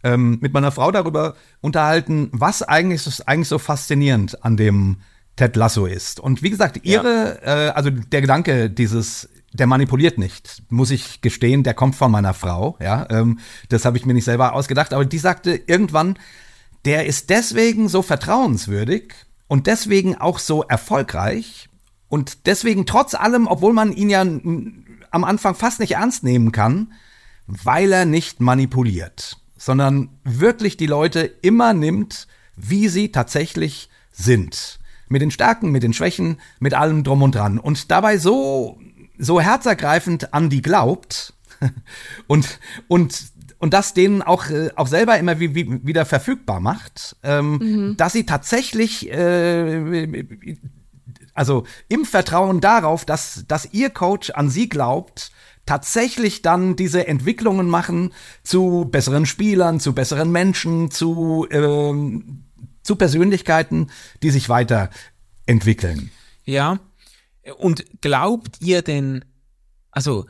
ähm, mit meiner Frau darüber unterhalten, was eigentlich so, eigentlich so faszinierend an dem Ted Lasso ist. Und wie gesagt, ihre, äh, also der Gedanke dieses der manipuliert nicht, muss ich gestehen, der kommt von meiner Frau, ja, ähm, das habe ich mir nicht selber ausgedacht, aber die sagte irgendwann, der ist deswegen so vertrauenswürdig und deswegen auch so erfolgreich und deswegen trotz allem, obwohl man ihn ja am Anfang fast nicht ernst nehmen kann, weil er nicht manipuliert, sondern wirklich die Leute immer nimmt, wie sie tatsächlich sind. Mit den Stärken, mit den Schwächen, mit allem drum und dran. Und dabei so, so herzergreifend an die glaubt und, und, und das denen auch, äh, auch selber immer wie, wie, wieder verfügbar macht, ähm, dass sie tatsächlich äh, also im Vertrauen darauf, dass, dass ihr Coach an sie glaubt, tatsächlich dann diese Entwicklungen machen zu besseren Spielern, zu besseren Menschen, zu, ähm, zu Persönlichkeiten, die sich weiterentwickeln. Ja. Und glaubt ihr denn, also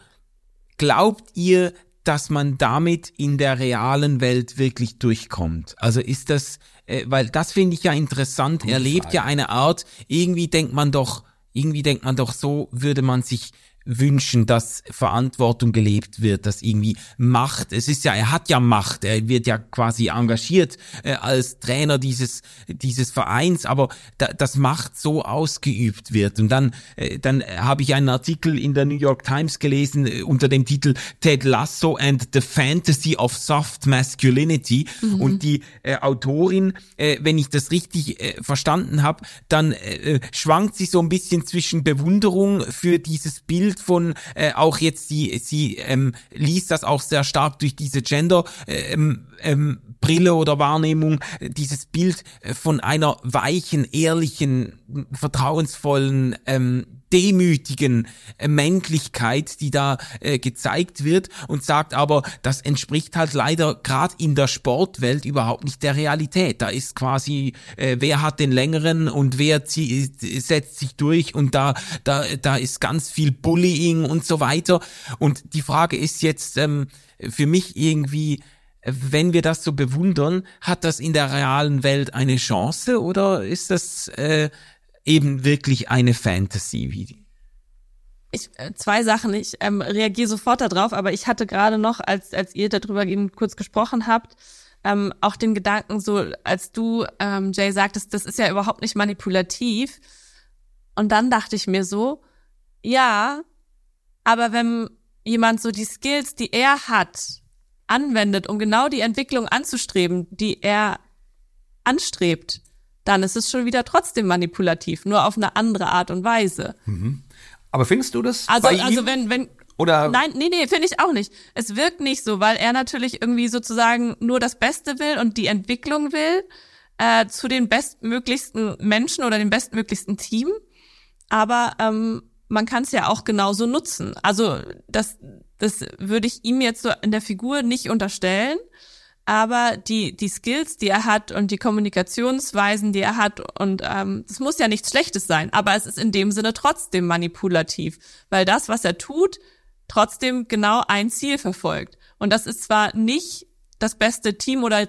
glaubt ihr, dass man damit in der realen Welt wirklich durchkommt? Also ist das, äh, weil das finde ich ja interessant. er lebt ja eine Art, irgendwie denkt man doch, irgendwie denkt man doch, so würde man sich wünschen, dass Verantwortung gelebt wird, dass irgendwie Macht, es ist ja, er hat ja Macht, er wird ja quasi engagiert äh, als Trainer dieses, dieses Vereins, aber da, dass Macht so ausgeübt wird. Und dann, äh, dann habe ich einen Artikel in der New York Times gelesen äh, unter dem Titel Ted Lasso and the Fantasy of Soft Masculinity. Mhm. Und die äh, Autorin, äh, wenn ich das richtig äh, verstanden habe, dann äh, schwankt sie so ein bisschen zwischen Bewunderung für dieses Bild Bild von äh, auch jetzt sie sie ähm, liest das auch sehr stark durch diese Gender ähm, ähm, Brille oder Wahrnehmung äh, dieses Bild äh, von einer weichen ehrlichen vertrauensvollen ähm, demütigen äh, Männlichkeit, die da äh, gezeigt wird und sagt aber, das entspricht halt leider gerade in der Sportwelt überhaupt nicht der Realität. Da ist quasi, äh, wer hat den längeren und wer zieht, setzt sich durch und da, da, da ist ganz viel Bullying und so weiter. Und die Frage ist jetzt ähm, für mich irgendwie, wenn wir das so bewundern, hat das in der realen Welt eine Chance oder ist das äh, eben wirklich eine Fantasy. Wie ich, äh, zwei Sachen. Ich ähm, reagiere sofort darauf, aber ich hatte gerade noch, als, als ihr darüber eben kurz gesprochen habt, ähm, auch den Gedanken so, als du, ähm, Jay, sagtest, das ist ja überhaupt nicht manipulativ. Und dann dachte ich mir so, ja, aber wenn jemand so die Skills, die er hat, anwendet, um genau die Entwicklung anzustreben, die er anstrebt, dann ist es schon wieder trotzdem manipulativ, nur auf eine andere Art und Weise. Mhm. Aber findest du das? Also, also wenn, wenn, oder? Nein, nee, nee, finde ich auch nicht. Es wirkt nicht so, weil er natürlich irgendwie sozusagen nur das Beste will und die Entwicklung will äh, zu den bestmöglichsten Menschen oder dem bestmöglichsten Team. Aber ähm, man kann es ja auch genauso nutzen. Also das, das würde ich ihm jetzt so in der Figur nicht unterstellen aber die, die Skills, die er hat und die Kommunikationsweisen, die er hat, und ähm, das muss ja nichts Schlechtes sein, aber es ist in dem Sinne trotzdem manipulativ, weil das, was er tut, trotzdem genau ein Ziel verfolgt. Und das ist zwar nicht das beste Team oder,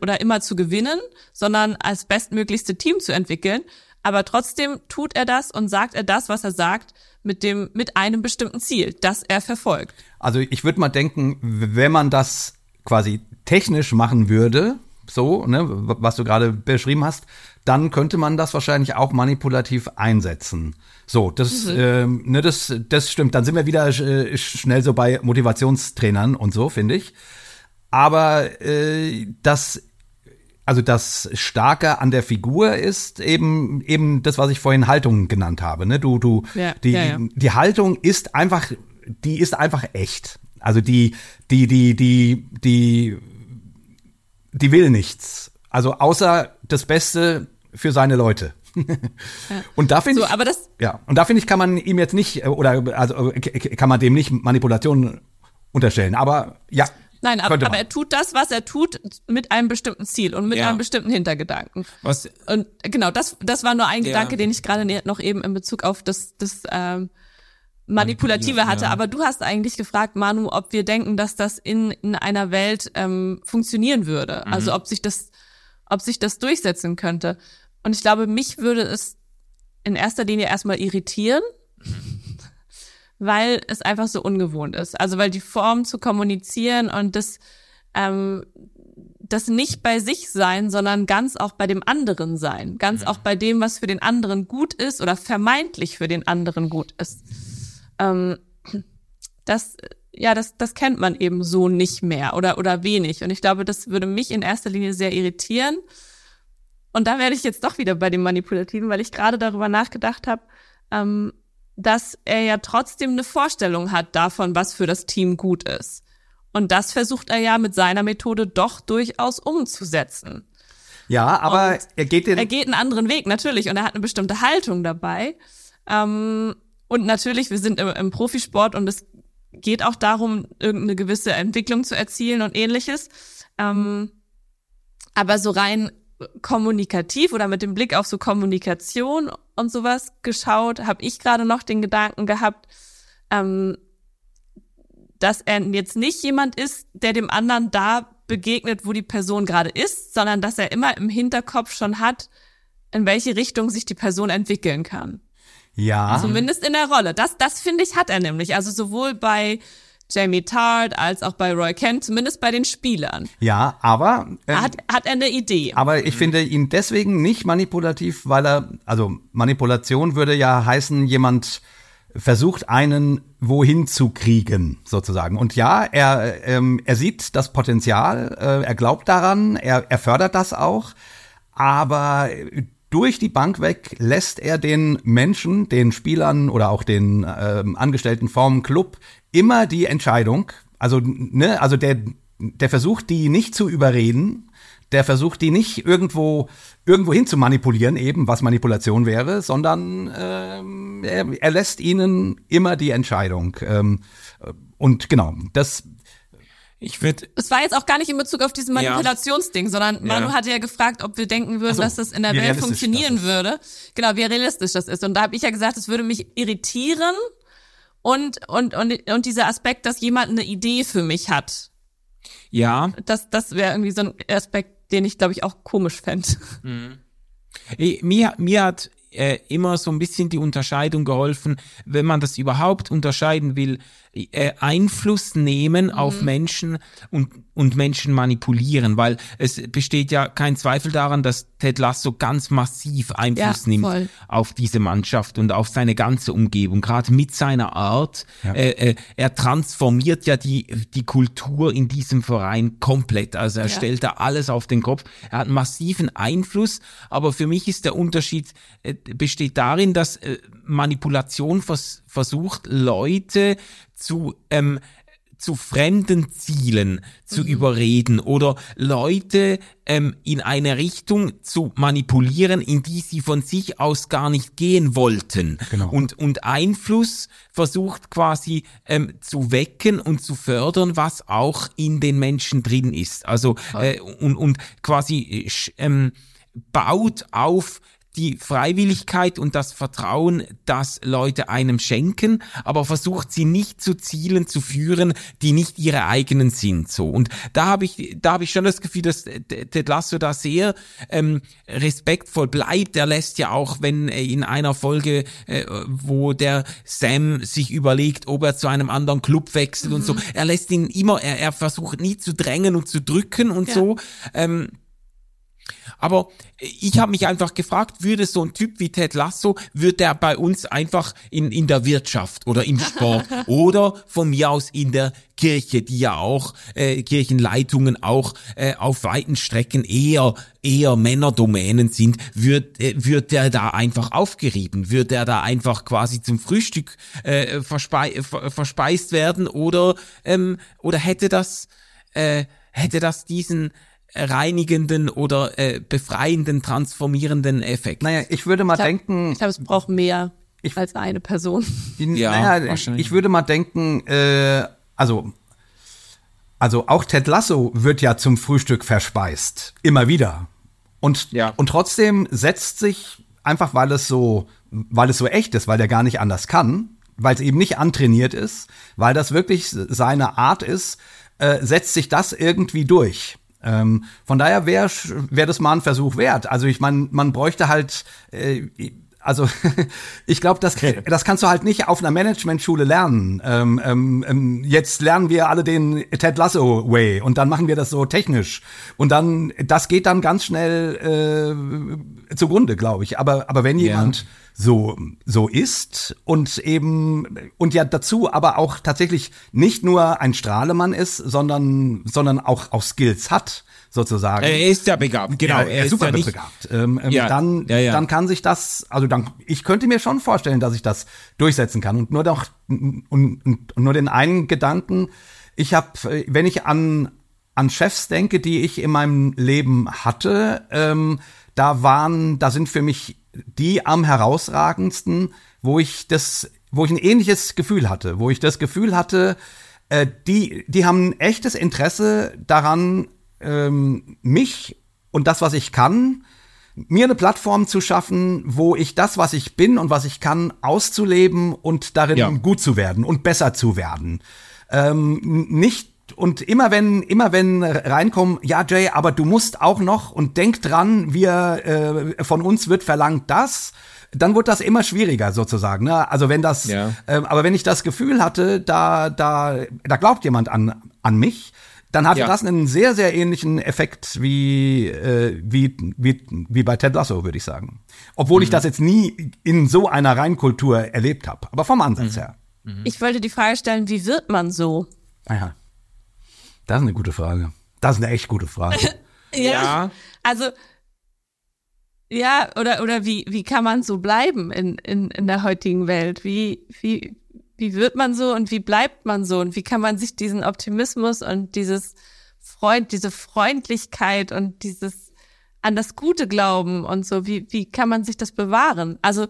oder immer zu gewinnen, sondern als bestmöglichste Team zu entwickeln, aber trotzdem tut er das und sagt er das, was er sagt, mit dem, mit einem bestimmten Ziel, das er verfolgt. Also ich würde mal denken, wenn man das quasi technisch machen würde, so, ne, was du gerade beschrieben hast, dann könnte man das wahrscheinlich auch manipulativ einsetzen. So, das, mhm. ähm, ne, das, das stimmt. Dann sind wir wieder äh, schnell so bei Motivationstrainern und so, finde ich. Aber äh, das also das Starke an der Figur ist eben eben das, was ich vorhin Haltung genannt habe. Ne? Du, du, ja, die, ja, ja. die Haltung ist einfach, die ist einfach echt. Also die, die, die, die, die, die will nichts. Also außer das Beste für seine Leute. Ja. Und da finde so, ich, aber das, ja, und da finde ich, kann man ihm jetzt nicht, oder also kann man dem nicht Manipulation unterstellen. Aber ja, Nein, aber, aber, er tut das, was er tut, mit einem bestimmten Ziel und mit ja. einem bestimmten Hintergedanken. Was? Und genau, das, das war nur ein ja. Gedanke, den ich gerade noch eben in Bezug auf das, das ähm, Manipulative hatte. Ja. Aber du hast eigentlich gefragt, Manu, ob wir denken, dass das in, in einer Welt ähm, funktionieren würde. Mhm. Also ob sich das, ob sich das durchsetzen könnte. Und ich glaube, mich würde es in erster Linie erstmal irritieren, weil es einfach so ungewohnt ist. Also weil die Form zu kommunizieren und das, ähm, das nicht bei sich sein, sondern ganz auch bei dem anderen sein. Ganz ja. auch bei dem, was für den anderen gut ist oder vermeintlich für den anderen gut ist. Ähm, das, ja, das, das kennt man eben so nicht mehr oder, oder wenig. Und ich glaube, das würde mich in erster Linie sehr irritieren. Und da werde ich jetzt doch wieder bei dem Manipulativen, weil ich gerade darüber nachgedacht habe, ähm, dass er ja trotzdem eine Vorstellung hat davon, was für das Team gut ist. Und das versucht er ja mit seiner Methode doch durchaus umzusetzen. Ja, aber und er geht den er geht einen anderen Weg natürlich und er hat eine bestimmte Haltung dabei. Ähm, und natürlich, wir sind im, im Profisport und es geht auch darum, irgendeine gewisse Entwicklung zu erzielen und ähnliches. Ähm, aber so rein kommunikativ oder mit dem Blick auf so Kommunikation und sowas geschaut, habe ich gerade noch den Gedanken gehabt, ähm, dass er jetzt nicht jemand ist, der dem anderen da begegnet, wo die Person gerade ist, sondern dass er immer im Hinterkopf schon hat, in welche Richtung sich die Person entwickeln kann. Ja. Zumindest in der Rolle. Das, das finde ich, hat er nämlich. Also sowohl bei Jamie Tart als auch bei Roy Kent, zumindest bei den Spielern. Ja, aber äh, Hat, hat er eine Idee. Aber ich finde ihn deswegen nicht manipulativ, weil er, also Manipulation würde ja heißen, jemand versucht einen wohin zu kriegen, sozusagen. Und ja, er, ähm, er sieht das Potenzial, äh, er glaubt daran, er, er fördert das auch, aber durch die Bank weg lässt er den Menschen, den Spielern oder auch den ähm, Angestellten vom Club immer die Entscheidung. Also, ne, also der, der versucht, die nicht zu überreden, der versucht, die nicht irgendwo irgendwo hin zu manipulieren, eben was Manipulation wäre, sondern ähm, er, er lässt ihnen immer die Entscheidung. Ähm, und genau, das Ich würde Es war jetzt auch gar nicht in Bezug auf dieses Manipulationsding, sondern Manu Ja. hatte ja gefragt, ob wir denken würden, so, dass das in der Welt funktionieren würde. Genau, wie realistisch das ist. Und da habe ich ja gesagt, es würde mich irritieren und, und, und, und dieser Aspekt, dass jemand eine Idee für mich hat. ja, Das, das wäre irgendwie so ein Aspekt, den ich, glaube ich, auch komisch fände. Eh, Mir, mir hat äh, immer so ein bisschen die Unterscheidung geholfen, wenn man das überhaupt unterscheiden will, äh, Einfluss nehmen auf Menschen und, und Menschen manipulieren, weil es besteht ja kein Zweifel daran, dass Ted Lasso ganz massiv Einfluss Ja, nimmt voll. auf diese Mannschaft und auf seine ganze Umgebung, gerade mit seiner Art. Äh, äh, er transformiert ja die, die Kultur in diesem Verein komplett. Also er Ja. stellt da alles auf den Kopf. Er hat einen massiven Einfluss, aber für mich ist der Unterschied äh, besteht darin, dass äh, Manipulation vers versucht, Leute zu ähm, zu fremden Zielen zu überreden oder Leute ähm, in eine Richtung zu manipulieren, in die sie von sich aus gar nicht gehen wollten. Genau. Und, und Einfluss versucht quasi ähm, zu wecken und zu fördern, was auch in den Menschen drin ist. Also äh, und, und quasi äh, ähm, baut auf die Freiwilligkeit und das Vertrauen, das Leute einem schenken, aber versucht sie nicht zu Zielen zu führen, die nicht ihre eigenen sind. So und da habe ich, da habe ich schon das Gefühl, dass Ted Lasso da sehr ähm, respektvoll bleibt. Er lässt ja auch, wenn äh, in einer Folge, äh, wo der Sam sich überlegt, ob er zu einem anderen Club wechselt und so, er lässt ihn immer, er, er versucht nie zu drängen und zu drücken und Ja. so. Ähm, aber ich habe mich einfach gefragt, würde so ein Typ wie Ted Lasso, würde der bei uns einfach in, in der Wirtschaft oder im Sport oder von mir aus in der Kirche, die ja auch, äh, Kirchenleitungen auch äh, auf weiten Strecken eher, eher Männerdomänen sind, wird, äh, wird der da einfach aufgerieben? Wird der da einfach quasi zum Frühstück äh, verspei ver verspeist werden oder, ähm, oder hätte das, äh, hätte das diesen reinigenden oder äh, befreienden, transformierenden Effekt. naja, ich würde mal Ich glaub- denken, Ich glaube, es braucht mehr Ich- als eine Person. Ja, naja, wahrscheinlich. ich würde mal denken, äh, also, also auch Ted Lasso wird ja zum Frühstück verspeist. Immer wieder. Und, Ja. und trotzdem setzt sich, einfach weil es so, weil es so echt ist, weil der gar nicht anders kann, weil es eben nicht antrainiert ist, weil das wirklich seine Art ist, äh, setzt sich das irgendwie durch. Ähm, von daher wäre wär das mal ein Versuch wert. Also ich meine, man bräuchte halt, äh, also ich glaube, das, das kannst du halt nicht auf einer Managementschule lernen. Ähm, ähm, ähm, jetzt lernen wir alle den Ted Lasso Way und dann machen wir das so technisch. Und dann, das geht dann ganz schnell äh, zugrunde, glaube ich. Aber, aber wenn jemand so, so ist und eben, und ja dazu aber auch tatsächlich nicht nur ein Strahlemann ist, sondern, sondern auch, auch Skills hat, sozusagen. er ist ja begabt, genau. Ja, er ist super ja begabt. Ähm, ähm, Ja, dann, ja, dann kann sich das, also dann, ich könnte mir schon vorstellen, dass ich das durchsetzen kann. Und nur doch, und, und, und nur den einen Gedanken, ich habe, wenn ich an, an Chefs denke, die ich in meinem Leben hatte, ähm, da waren, da sind für mich die am herausragendsten, wo ich das, wo ich ein ähnliches Gefühl hatte, wo ich das Gefühl hatte, äh, die, die haben ein echtes Interesse daran, ähm, mich und das, was ich kann, mir eine Plattform zu schaffen, wo ich das, was ich bin und was ich kann, auszuleben und darin Ja. gut zu werden und besser zu werden. Ähm, nicht und immer wenn, immer wenn reinkommen, ja Jay, aber du musst auch noch und denk dran, wir, äh, von uns wird verlangt das, dann wird das immer schwieriger sozusagen. Ne? Also wenn das, Ja. ähm, aber wenn ich das Gefühl hatte, da, da, da glaubt jemand an, an mich, dann hatte Ja. das einen sehr, sehr ähnlichen Effekt wie, äh, wie, wie, wie bei Ted Lasso, würde ich sagen. Obwohl Mhm. ich das jetzt nie in so einer Reinkultur erlebt habe, aber vom Ansatz Mhm. her. Ich wollte die Frage stellen, wie wird man so? Ah ja. Das ist eine gute Frage. Das ist eine echt gute Frage. Ja. Also, ja, oder, oder wie, wie kann man so bleiben in, in, in der heutigen Welt? Wie, wie, wie wird man so und wie bleibt man so? Und wie kann man sich diesen Optimismus und dieses Freund, diese Freundlichkeit und dieses an das Gute glauben und so, wie, wie kann man sich das bewahren? Also,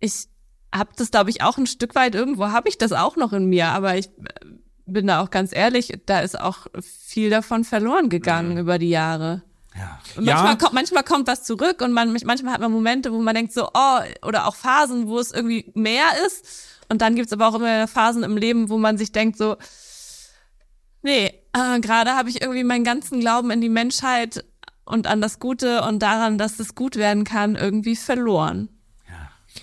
ich habe das, glaube ich, auch ein Stück weit, irgendwo habe ich das auch noch in mir, aber ich äh, bin da auch ganz ehrlich, da ist auch viel davon verloren gegangen über die Jahre. Und Ja. manchmal, kommt, manchmal kommt was zurück und man, manchmal hat man Momente, wo man denkt so, oh, oder auch Phasen, wo es irgendwie mehr ist. Und dann gibt's aber auch immer Phasen im Leben, wo man sich denkt so, nee, äh, gerade habe ich irgendwie meinen ganzen Glauben in die Menschheit und an das Gute und daran, dass es gut werden kann, irgendwie verloren.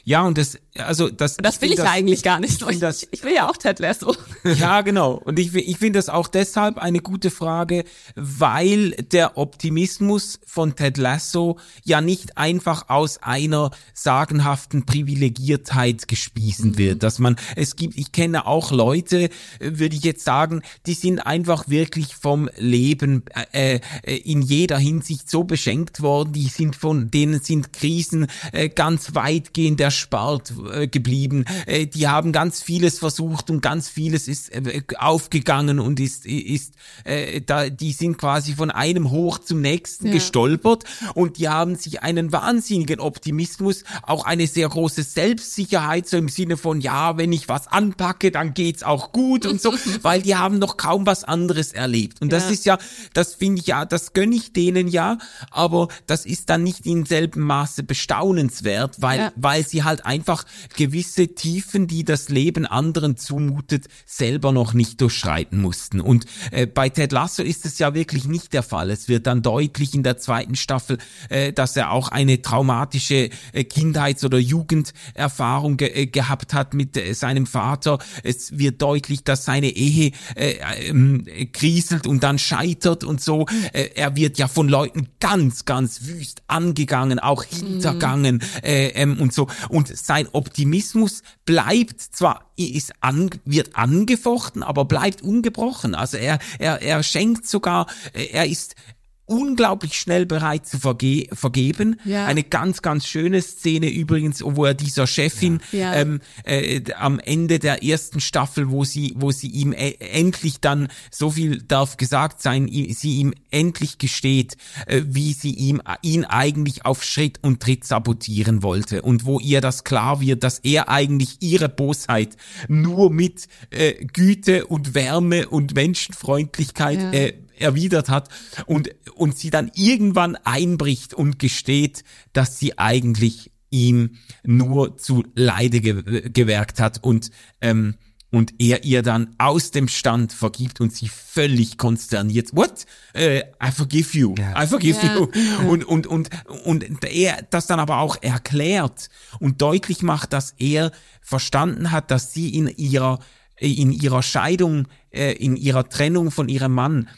Ja, und das, also das. Das will ich find ja eigentlich gar nicht. Ich, das, ich will ja auch Ted Lasso. Ja, genau. Und ich, ich finde das auch deshalb eine gute Frage, weil der Optimismus von Ted Lasso ja nicht einfach aus einer sagenhaften Privilegiertheit gespießen wird. Dass man, es gibt, ich kenne auch Leute, würde ich jetzt sagen, die sind einfach wirklich vom Leben äh, äh, in jeder Hinsicht so beschenkt worden, die sind von denen sind Krisen äh, ganz weitgehend erspart äh, geblieben. Äh, die haben ganz vieles versucht und ganz vieles ist äh, aufgegangen und ist ist äh, da die sind quasi von einem hoch zum nächsten Ja. gestolpert und die haben sich einen wahnsinnigen Optimismus, auch eine sehr große Selbstsicherheit so im Sinne von ja, wenn ich was anpacke, dann geht's auch gut und so, weil die haben noch kaum was anderes erlebt und das Ja. ist ja, das finde ich ja, das gönne ich denen ja, aber das ist dann nicht in selben Maße bestaunenswert, weil, Ja. weil sie halt einfach gewisse Tiefen, die das Leben anderen zumutet, selber noch nicht durchschreiten mussten. Und äh, bei Ted Lasso ist es ja wirklich nicht der Fall. Es wird dann deutlich in der zweiten Staffel, äh, dass er auch eine traumatische äh, Kindheits- oder Jugenderfahrung ge äh, gehabt hat mit äh, seinem Vater. Es wird deutlich, dass seine Ehe äh, ähm, äh, kriselt und dann scheitert und so. Er wird ja von Leuten ganz, ganz wüst angegangen, auch hintergangen äh, ähm, und so. Und sein Optimismus bleibt zwar, ist an, wird angefochten, aber bleibt ungebrochen. Also er, er, er schenkt sogar, er ist unglaublich schnell bereit zu verge vergeben. Ja. Eine ganz, ganz schöne Szene übrigens, wo er dieser Chefin Ja. Ähm, äh, am Ende der ersten Staffel, wo sie, wo sie ihm e endlich dann, so viel darf gesagt sein, sie ihm endlich gesteht, äh, wie sie ihm, ihn eigentlich auf Schritt und Tritt sabotieren wollte und wo ihr das klar wird, dass er eigentlich ihre Bosheit nur mit äh, Güte und Wärme und Menschenfreundlichkeit Ja. äh, erwidert hat und, und sie dann irgendwann einbricht und gesteht, dass sie eigentlich ihm nur zu Leide ge gewerkt hat und ähm, und er ihr dann aus dem Stand vergibt und sie völlig konsterniert. What? Äh, I forgive you. I forgive Ja. you. Und, und, und, und er das dann aber auch erklärt und deutlich macht, dass er verstanden hat, dass sie in ihrer, in ihrer Scheidung, äh, in ihrer Trennung von ihrem Mann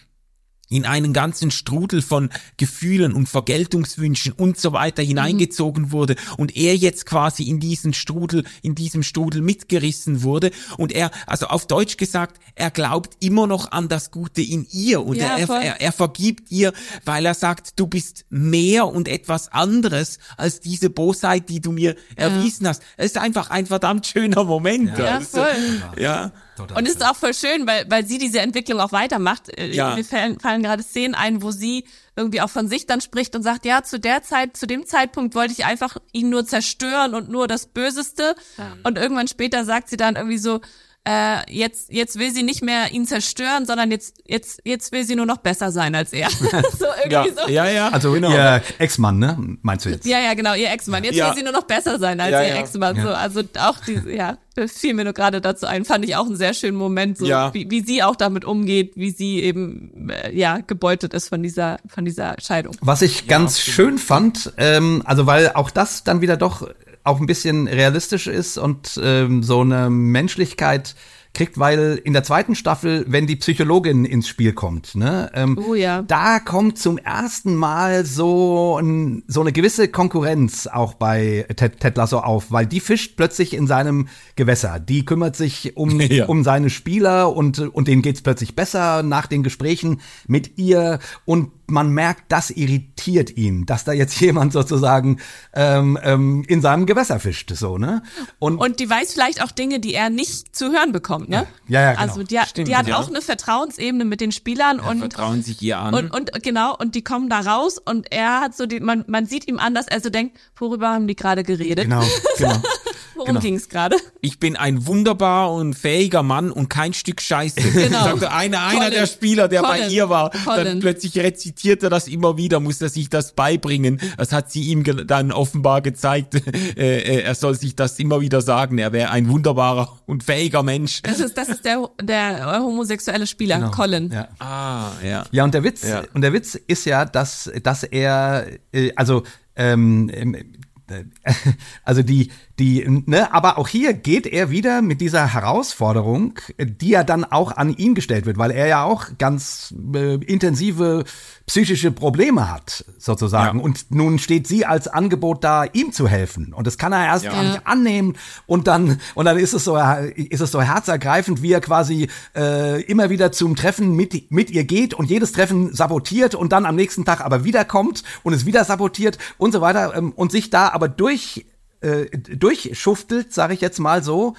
in einen ganzen Strudel von Gefühlen und Vergeltungswünschen und so weiter hineingezogen wurde und er jetzt quasi in diesen Strudel, in diesem Strudel mitgerissen wurde und er, also auf Deutsch gesagt, er glaubt immer noch an das Gute in ihr und Ja, er, er, er vergibt ihr, weil er sagt, du bist mehr und etwas anderes als diese Bosheit, die du mir erwiesen hast. Es ist einfach ein verdammt schöner Moment. Ja, Also, voll. ja. Und es ist auch voll schön, weil, weil sie diese Entwicklung auch weitermacht. Äh, Ja. Mir fallen, fallen gerade Szenen ein, wo sie irgendwie auch von sich dann spricht und sagt, ja, zu der Zeit, zu dem Zeitpunkt wollte ich einfach ihn nur zerstören und nur das Böseste. Und irgendwann später sagt sie dann irgendwie so, äh, jetzt jetzt will sie nicht mehr ihn zerstören, sondern jetzt jetzt jetzt will sie nur noch besser sein als er. so irgendwie Ja, so. ja, ja. Also ihr Ex-Mann, ne? Meinst du jetzt? Ja, ja, genau, ihr Ex-Mann. Jetzt Ja. will sie nur noch besser sein als Ja, ihr ja. Ex-Mann. So, also auch diese, ja, das fiel mir nur gerade dazu ein. Fand ich auch einen sehr schönen Moment, so Ja. wie, wie sie auch damit umgeht, wie sie eben äh, ja gebeutet ist von dieser von dieser Scheidung. Was ich ganz schön fand, ähm, also weil auch das dann wieder doch auch ein bisschen realistisch ist und ähm, so eine Menschlichkeit kriegt, weil in der zweiten Staffel, wenn die Psychologin ins Spiel kommt, ne, ähm, Oh ja. da kommt zum ersten Mal so, ein, so eine gewisse Konkurrenz auch bei Ted, Ted Lasso auf, weil die fischt plötzlich in seinem Gewässer. Die kümmert sich um, Ja. um seine Spieler und, und denen geht's plötzlich besser nach den Gesprächen mit ihr und man merkt, das irritiert ihn, dass da jetzt jemand sozusagen ähm, ähm, in seinem Gewässer fischt, so, ne? Und, Und die weiß vielleicht auch Dinge, die er nicht zu hören bekommt, ne? Ja, ja, genau. Also die, hat- Stimmt, die hat ja. auch eine Vertrauensebene mit den Spielern und Vertrauen sich ihr an. und, und genau, und die kommen da raus und er hat so die, man, man sieht ihm an, dass er so denkt, worüber haben die gerade geredet? genau, genau. Worum genau. ging's gerade? ich bin ein wunderbar und fähiger Mann und kein Stück Scheiße. Genau. Sagte einer, einer Colin. der Spieler, der bei Colin. ihr war, dann Colin. plötzlich rezitiert er das immer wieder, muss er sich das beibringen. Das hat sie ihm dann offenbar gezeigt. Äh, äh, er soll sich das immer wieder sagen. Er wäre ein wunderbarer und fähiger Mensch. Das ist, das ist der, der homosexuelle Spieler, Colin. Ja. Ah, ja. Ja, und der Witz, Ja. und der Witz ist ja, dass, dass er, äh, also, ähm, ähm, äh, also die, die, ne, aber auch hier geht er wieder mit dieser Herausforderung, die ja dann auch an ihn gestellt wird, weil er ja auch ganz äh, intensive psychische Probleme hat, sozusagen. Ja. Und nun steht sie als Angebot da, ihm zu helfen. Und das kann er erst Ja. gar nicht annehmen. Und dann, und dann ist es so, ist es so herzergreifend, wie er quasi äh, immer wieder zum Treffen mit, mit ihr geht und jedes Treffen sabotiert und dann am nächsten Tag aber wiederkommt und es wieder sabotiert und so weiter ähm, und sich da aber durch, äh, durchschuftelt, sage ich jetzt mal so,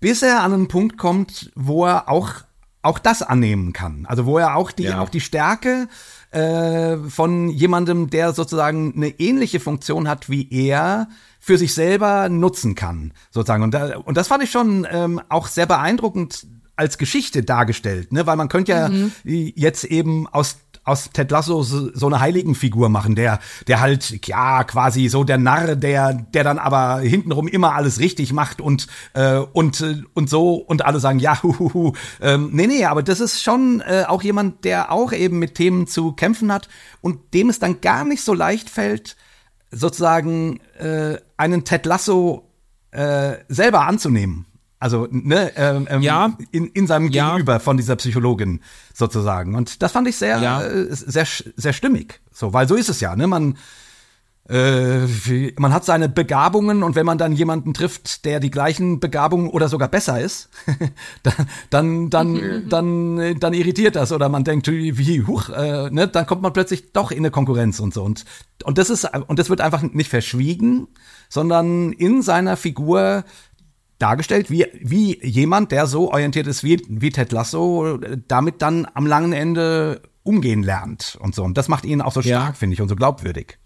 bis er an einen Punkt kommt, wo er auch auch das annehmen kann. Also wo er auch die Ja. auch die Stärke äh, von jemandem, der sozusagen eine ähnliche Funktion hat wie er, für sich selber nutzen kann, sozusagen. Und, da, und das fand ich schon ähm, auch sehr beeindruckend als Geschichte dargestellt, ne? Weil man könnte ja jetzt eben aus aus Ted Lasso so, so eine Heiligenfigur machen, der, der halt, ja, quasi so der Narr, der, der dann aber hintenrum immer alles richtig macht und, äh, und, äh, und so und alle sagen, ja, huhuhu. Ähm, nee, nee, aber das ist schon äh, auch jemand, der auch eben mit Themen zu kämpfen hat und dem es dann gar nicht so leicht fällt, sozusagen äh, einen Ted Lasso äh, selber anzunehmen. Also, ne, ähm, ähm, Ja. in, in seinem Ja. Gegenüber von dieser Psychologin sozusagen. Und das fand ich sehr, Ja. äh, sehr, sehr stimmig. So, weil so ist es ja, ne? Man, äh, man hat seine Begabungen und wenn man dann jemanden trifft, der die gleichen Begabungen oder sogar besser ist, dann, dann, dann, dann, dann irritiert das oder man denkt, wie, huch, äh, ne? Dann kommt man plötzlich doch in eine Konkurrenz und so. Und, und das ist, und das wird einfach nicht verschwiegen, sondern in seiner Figur dargestellt, wie, wie jemand, der so orientiert ist wie, wie Ted Lasso, damit dann am langen Ende umgehen lernt und so. Und das macht ihn auch so Ja. stark, finde ich, und so glaubwürdig.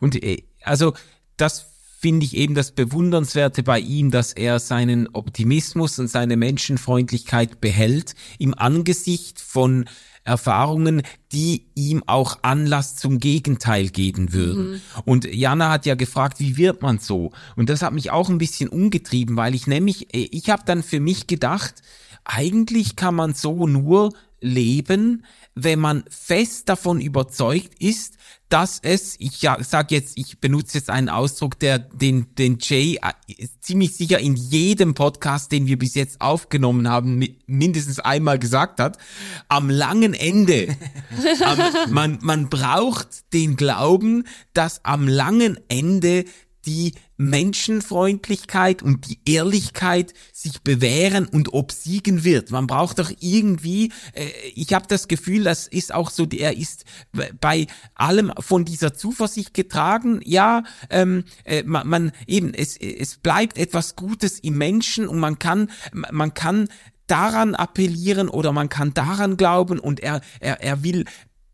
Und äh, also das finde ich eben das Bewundernswerte bei ihm, dass er seinen Optimismus und seine Menschenfreundlichkeit behält im Angesicht von Erfahrungen, die ihm auch Anlass zum Gegenteil geben würden. Und Jana hat ja gefragt, wie wird man so? Und das hat mich auch ein bisschen umgetrieben, weil ich nämlich, äh, ich habe dann für mich gedacht, eigentlich kann man so nur leben, wenn man fest davon überzeugt ist, dass es, ich ja, sag jetzt, ich benutze jetzt einen Ausdruck, der den, den Jay äh, ziemlich sicher in jedem Podcast, den wir bis jetzt aufgenommen haben, mi- mindestens einmal gesagt hat, am langen Ende. am, man, man braucht den Glauben, dass am langen Ende die Menschenfreundlichkeit und die Ehrlichkeit sich bewähren und obsiegen wird. Man braucht doch irgendwie, äh, ich habe das Gefühl, das ist auch so, er ist bei allem von dieser Zuversicht getragen. Ja, ähm, äh, man, man eben, es, es bleibt etwas Gutes im Menschen und man kann, man kann daran appellieren oder man kann daran glauben und er, er, er will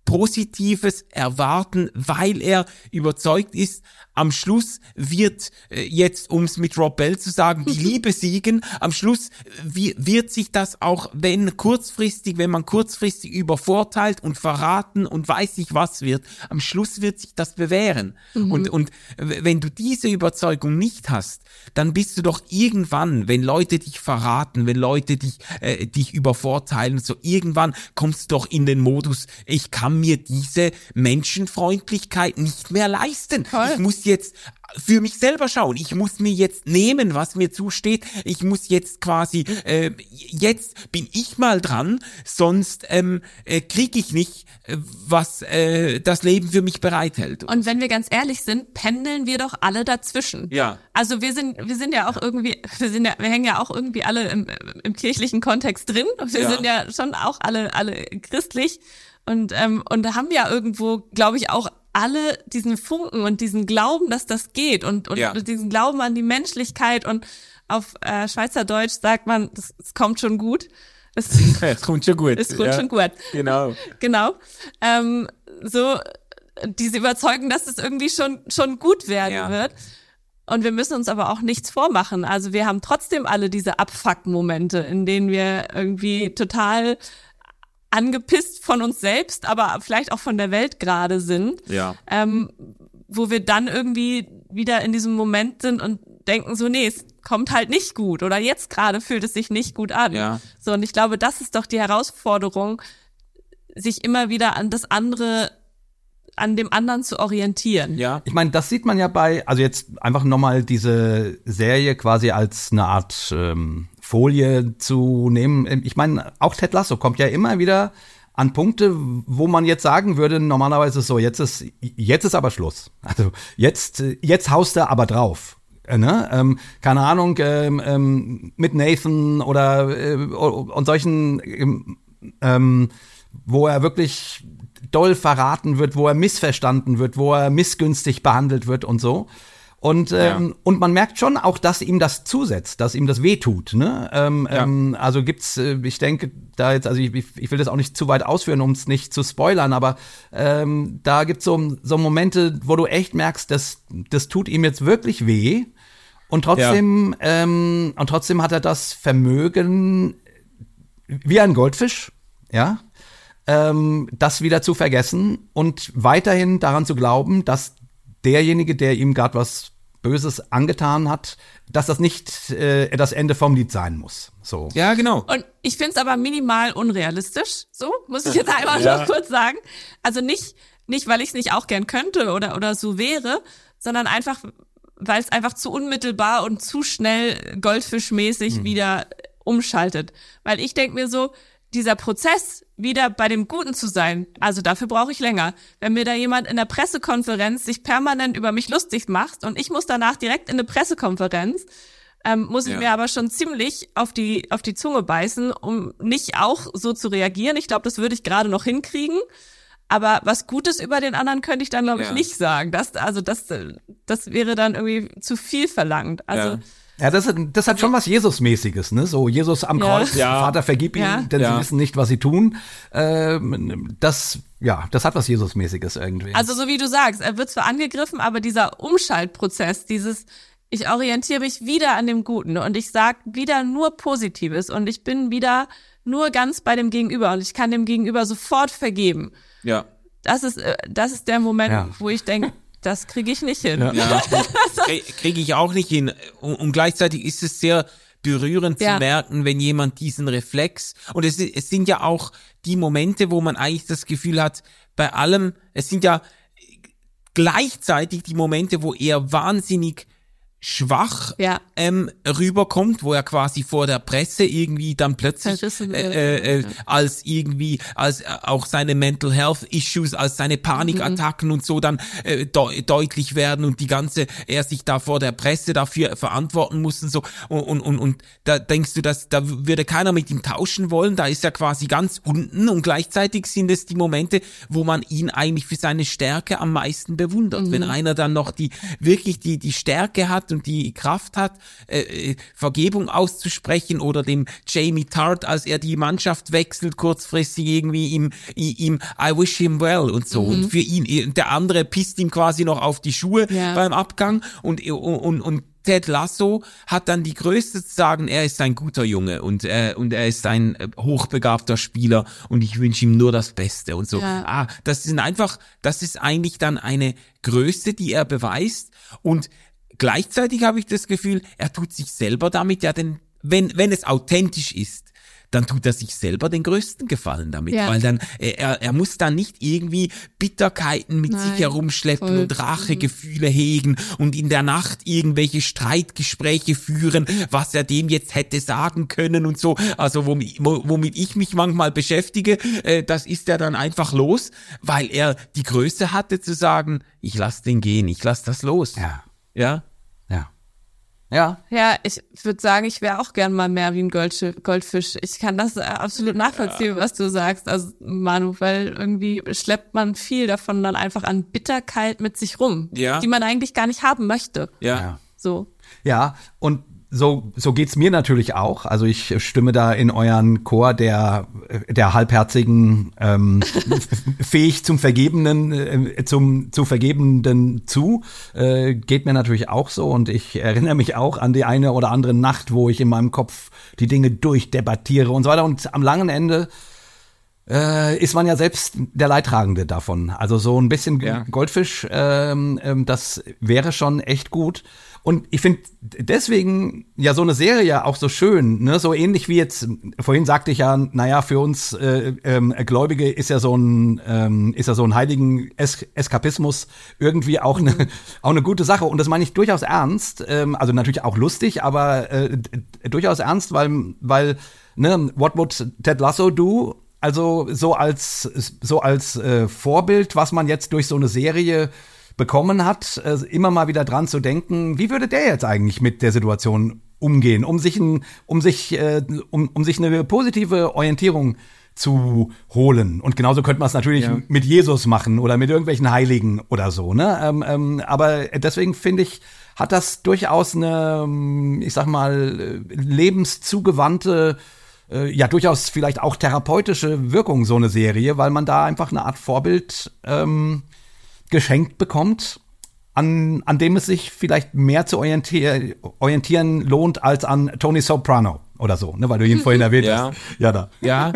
Positives erwarten, weil er überzeugt ist, am Schluss wird äh, jetzt, um es mit Rob Bell zu sagen, die Liebe siegen. Am Schluss wie, wird sich das auch, wenn kurzfristig, wenn man kurzfristig übervorteilt und verraten und weiß nicht was wird, am Schluss wird sich das bewähren. Und, und w- wenn du diese Überzeugung nicht hast, dann bist du doch irgendwann, wenn Leute dich verraten, wenn Leute dich, äh, dich übervorteilen, so irgendwann kommst du doch in den Modus, ich kann mir diese Menschenfreundlichkeit nicht mehr leisten. Voll. Ich muss jetzt für mich selber schauen. Ich muss mir jetzt nehmen, was mir zusteht. Ich muss jetzt quasi, äh, jetzt bin ich mal dran, sonst ähm, äh, kriege ich nicht, äh, was äh, das Leben für mich bereithält. Und wenn wir ganz ehrlich sind, pendeln wir doch alle dazwischen. Ja. Also wir sind, wir sind ja auch irgendwie, wir sind ja, wir hängen ja auch irgendwie alle im, im kirchlichen Kontext drin. Wir Ja. sind ja schon auch alle, alle christlich. Und, ähm, und haben ja irgendwo, glaube ich, auch alle diesen Funken und diesen Glauben, dass das geht und, und Ja. diesen Glauben an die Menschlichkeit und auf äh, Schweizerdeutsch sagt man, das, das kommt schon gut. Es, Es kommt schon gut. es kommt ja. schon gut Genau. genau. Ähm, so diese Überzeugung, dass es irgendwie schon schon gut werden Ja. wird. Und wir müssen uns aber auch nichts vormachen. Also wir haben trotzdem alle diese Abfuck-Momente, in denen wir irgendwie total angepisst von uns selbst, aber vielleicht auch von der Welt gerade sind. Ja. Ähm, wo wir dann irgendwie wieder in diesem Moment sind und denken so, nee, es kommt halt nicht gut oder jetzt gerade fühlt es sich nicht gut an. Ja. So, und ich glaube, das ist doch die Herausforderung, sich immer wieder an das andere, an dem anderen zu orientieren. Ja. Ich meine, das sieht man ja bei, also jetzt einfach nochmal diese Serie quasi als eine Art ähm, Folie zu nehmen. Ich meine, auch Ted Lasso kommt ja immer wieder an Punkte, wo man jetzt sagen würde, normalerweise so, jetzt ist, jetzt ist aber Schluss. Also jetzt, jetzt haust du aber drauf. Äh, Ne? Ähm, keine Ahnung, ähm, ähm, mit Nathan oder äh, und solchen ähm, ähm, wo er wirklich doll verraten wird, wo er missverstanden wird, wo er missgünstig behandelt wird und so. Und, ähm, Ja. und man merkt schon auch, dass ihm das zusetzt, dass ihm das wehtut. Ne? Ähm, Ja. ähm, also gibt's, äh, ich denke, da jetzt, also ich, ich will das auch nicht zu weit ausführen, um es nicht zu spoilern, aber ähm, da gibt's so, so Momente, wo du echt merkst, das, das tut ihm jetzt wirklich weh. Und trotzdem, ähm, und trotzdem hat er das Vermögen, wie ein Goldfisch, ja, ähm, das wieder zu vergessen und weiterhin daran zu glauben, dass derjenige, der ihm gerade was Böses angetan hat, dass das nicht äh, das Ende vom Lied sein muss. So. Ja, genau. Und ich finde es aber minimal unrealistisch, so muss ich jetzt einmal Ja. noch kurz sagen. Also nicht, nicht weil ich es nicht auch gern könnte oder, oder so wäre, sondern einfach, weil es einfach zu unmittelbar und zu schnell goldfischmäßig wieder umschaltet. Weil ich denk mir so, dieser Prozess, wieder bei dem Guten zu sein, also dafür brauche ich länger. Wenn mir da jemand in der Pressekonferenz sich permanent über mich lustig macht und ich muss danach direkt in eine Pressekonferenz, ähm, muss ich Ja. mir aber schon ziemlich auf die auf die Zunge beißen, um nicht auch so zu reagieren. Ich glaube, das würde ich gerade noch hinkriegen. Aber was Gutes über den anderen könnte ich dann glaube ich Ja. nicht sagen. Das also das äh, das wäre dann irgendwie zu viel verlangt. Also Ja. Ja, das, das hat schon was Jesus-mäßiges, ne? So Jesus am. Kreuz, Ja. Vater vergib ihnen, Ja. denn Ja. sie wissen nicht, was sie tun. Ähm, das, ja, das hat was Jesus-mäßiges irgendwie. Also so wie du sagst, er wird zwar angegriffen, aber dieser Umschaltprozess, dieses ich orientiere mich wieder an dem Guten und ich sag wieder nur Positives und ich bin wieder nur ganz bei dem Gegenüber und ich kann dem Gegenüber sofort vergeben. Ja. Das ist äh, das ist der Moment, Ja. wo ich denke, das kriege ich nicht hin. Ja, kriege ich auch nicht hin. Und, und gleichzeitig ist es sehr berührend Ja. zu merken, wenn jemand diesen Reflex und es, es sind ja auch die Momente, wo man eigentlich das Gefühl hat, bei allem, es sind ja gleichzeitig die Momente, wo er wahnsinnig schwach Ja. ähm, rüberkommt, wo er quasi vor der Presse irgendwie dann plötzlich äh, äh, äh, als irgendwie als äh, auch seine Mental Health Issues, als seine Panikattacken und so dann äh, deu deutlich werden und die ganze er sich da vor der Presse dafür verantworten muss und so. Und und und, und da denkst du, dass da würde keiner mit ihm tauschen wollen, da ist er quasi ganz unten und gleichzeitig sind es die Momente, wo man ihn eigentlich für seine Stärke am meisten bewundert, wenn einer dann noch die wirklich die die Stärke hat hat und die Kraft hat, äh, äh, Vergebung auszusprechen oder dem Jamie Tart, als er die Mannschaft wechselt, kurzfristig irgendwie ihm, ihm I wish him well und so. Und für ihn, der andere pisst ihm quasi noch auf die Schuhe Ja. beim Abgang und, und, und Ted Lasso hat dann die Größe zu sagen, er ist ein guter Junge und, äh, und er ist ein äh, hochbegabter Spieler und ich wünsche ihm nur das Beste und so. Ja. Ah, das sind einfach, das ist eigentlich dann eine Größe, die er beweist und gleichzeitig habe ich das Gefühl, er tut sich selber damit ja den, wenn, wenn es authentisch ist, dann tut er sich selber den größten Gefallen damit, Ja. weil dann äh, er, er muss dann nicht irgendwie Bitterkeiten mit Nein, sich herumschleppen voll. und Rachegefühle hegen und in der Nacht irgendwelche Streitgespräche führen, was er dem jetzt hätte sagen können und so. Also womit, wo- womit ich mich manchmal beschäftige, äh, das ist er dann einfach los, weil er die Größe hatte zu sagen, ich lass den gehen, ich lass das los. Ja. Ja. Ja. Ja, ich würde sagen, ich wäre auch gern mal mehr wie ein Goldfisch. Ich kann das äh, absolut nachvollziehen, was du sagst, also Manu, weil irgendwie schleppt man viel davon dann einfach an Bitterkeit mit sich rum, Ja. die man eigentlich gar nicht haben möchte. Ja. Ja. So. Ja, und so, so geht's mir natürlich auch. Also ich stimme da in euren Chor der, der halbherzigen, ähm, fähig zum Vergebenen, äh, zum, zu Vergebenden zu. Äh, geht mir natürlich auch so. Und ich erinnere mich auch an die eine oder andere Nacht, wo ich in meinem Kopf die Dinge durchdebattiere und so weiter. Und am langen Ende äh, ist man ja selbst der Leidtragende davon. Also so ein bisschen Ja. Goldfisch, ähm, ähm, das wäre schon echt gut. Und ich finde deswegen ja so eine Serie auch so schön, ne? So ähnlich wie jetzt, vorhin sagte ich ja, naja, für uns äh, ähm, Gläubige ist ja so ein, ähm, ist ja so ein heiligen es Eskapismus irgendwie auch eine, auch eine gute Sache. Und das meine ich durchaus ernst. Ähm, also natürlich auch lustig, aber äh, durchaus ernst, weil, weil, ne, what would Ted Lasso do? Also so als so als äh, Vorbild, was man jetzt durch so eine Serie bekommen hat, äh, immer mal wieder dran zu denken, wie würde der jetzt eigentlich mit der Situation umgehen, um sich ein, um sich äh, um, um sich eine positive Orientierung zu holen. Und genauso könnte man es natürlich Ja. mit Jesus machen oder mit irgendwelchen Heiligen oder so. Ne? Ähm, ähm, aber deswegen finde ich, hat das durchaus eine, ähm, ich sag mal, äh, lebenszugewandte äh, ja durchaus vielleicht auch therapeutische Wirkung, so eine Serie, weil man da einfach eine Art Vorbild ähm, geschenkt bekommt, an, an dem es sich vielleicht mehr zu orientier orientieren lohnt als an Tony Soprano oder so, ne, weil du ihn vorhin erwähnt Ja. hast. Ja, da. Ja.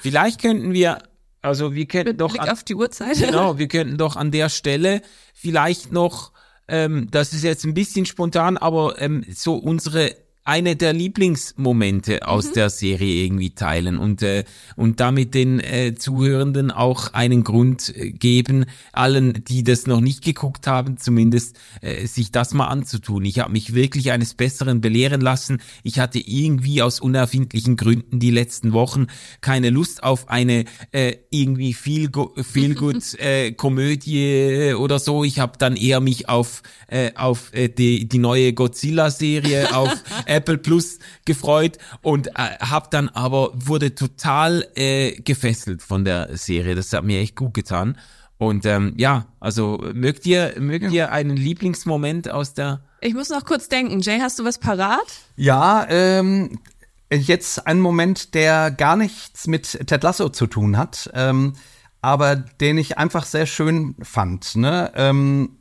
Vielleicht könnten wir, also wir könnten Mit doch Blick an, auf die Uhrzeit. genau, wir könnten doch an der Stelle vielleicht noch, ähm, das ist jetzt ein bisschen spontan, aber ähm, so unsere eine der Lieblingsmomente aus der Serie irgendwie teilen und äh, und damit den äh, Zuhörenden auch einen Grund äh, geben, allen, die das noch nicht geguckt haben, zumindest äh, sich das mal anzutun. Ich habe mich wirklich eines Besseren belehren lassen. Ich hatte irgendwie aus unerfindlichen Gründen die letzten Wochen keine Lust auf eine äh, irgendwie viel viel gut äh, Komödie oder so. Ich habe dann eher mich auf äh, auf äh, die die neue Godzilla Serie auf Apple Plus gefreut und äh, habe dann aber wurde total äh, gefesselt von der Serie. Das hat mir echt gut getan. Und ähm, ja, also mögt ihr mögt ihr einen Lieblingsmoment aus der Ich muss noch kurz denken. Jay, hast du was parat? Ja, ähm, jetzt ein Moment, der gar nichts mit Ted Lasso zu tun hat, ähm, aber den ich einfach sehr schön fand. Ne? Ähm,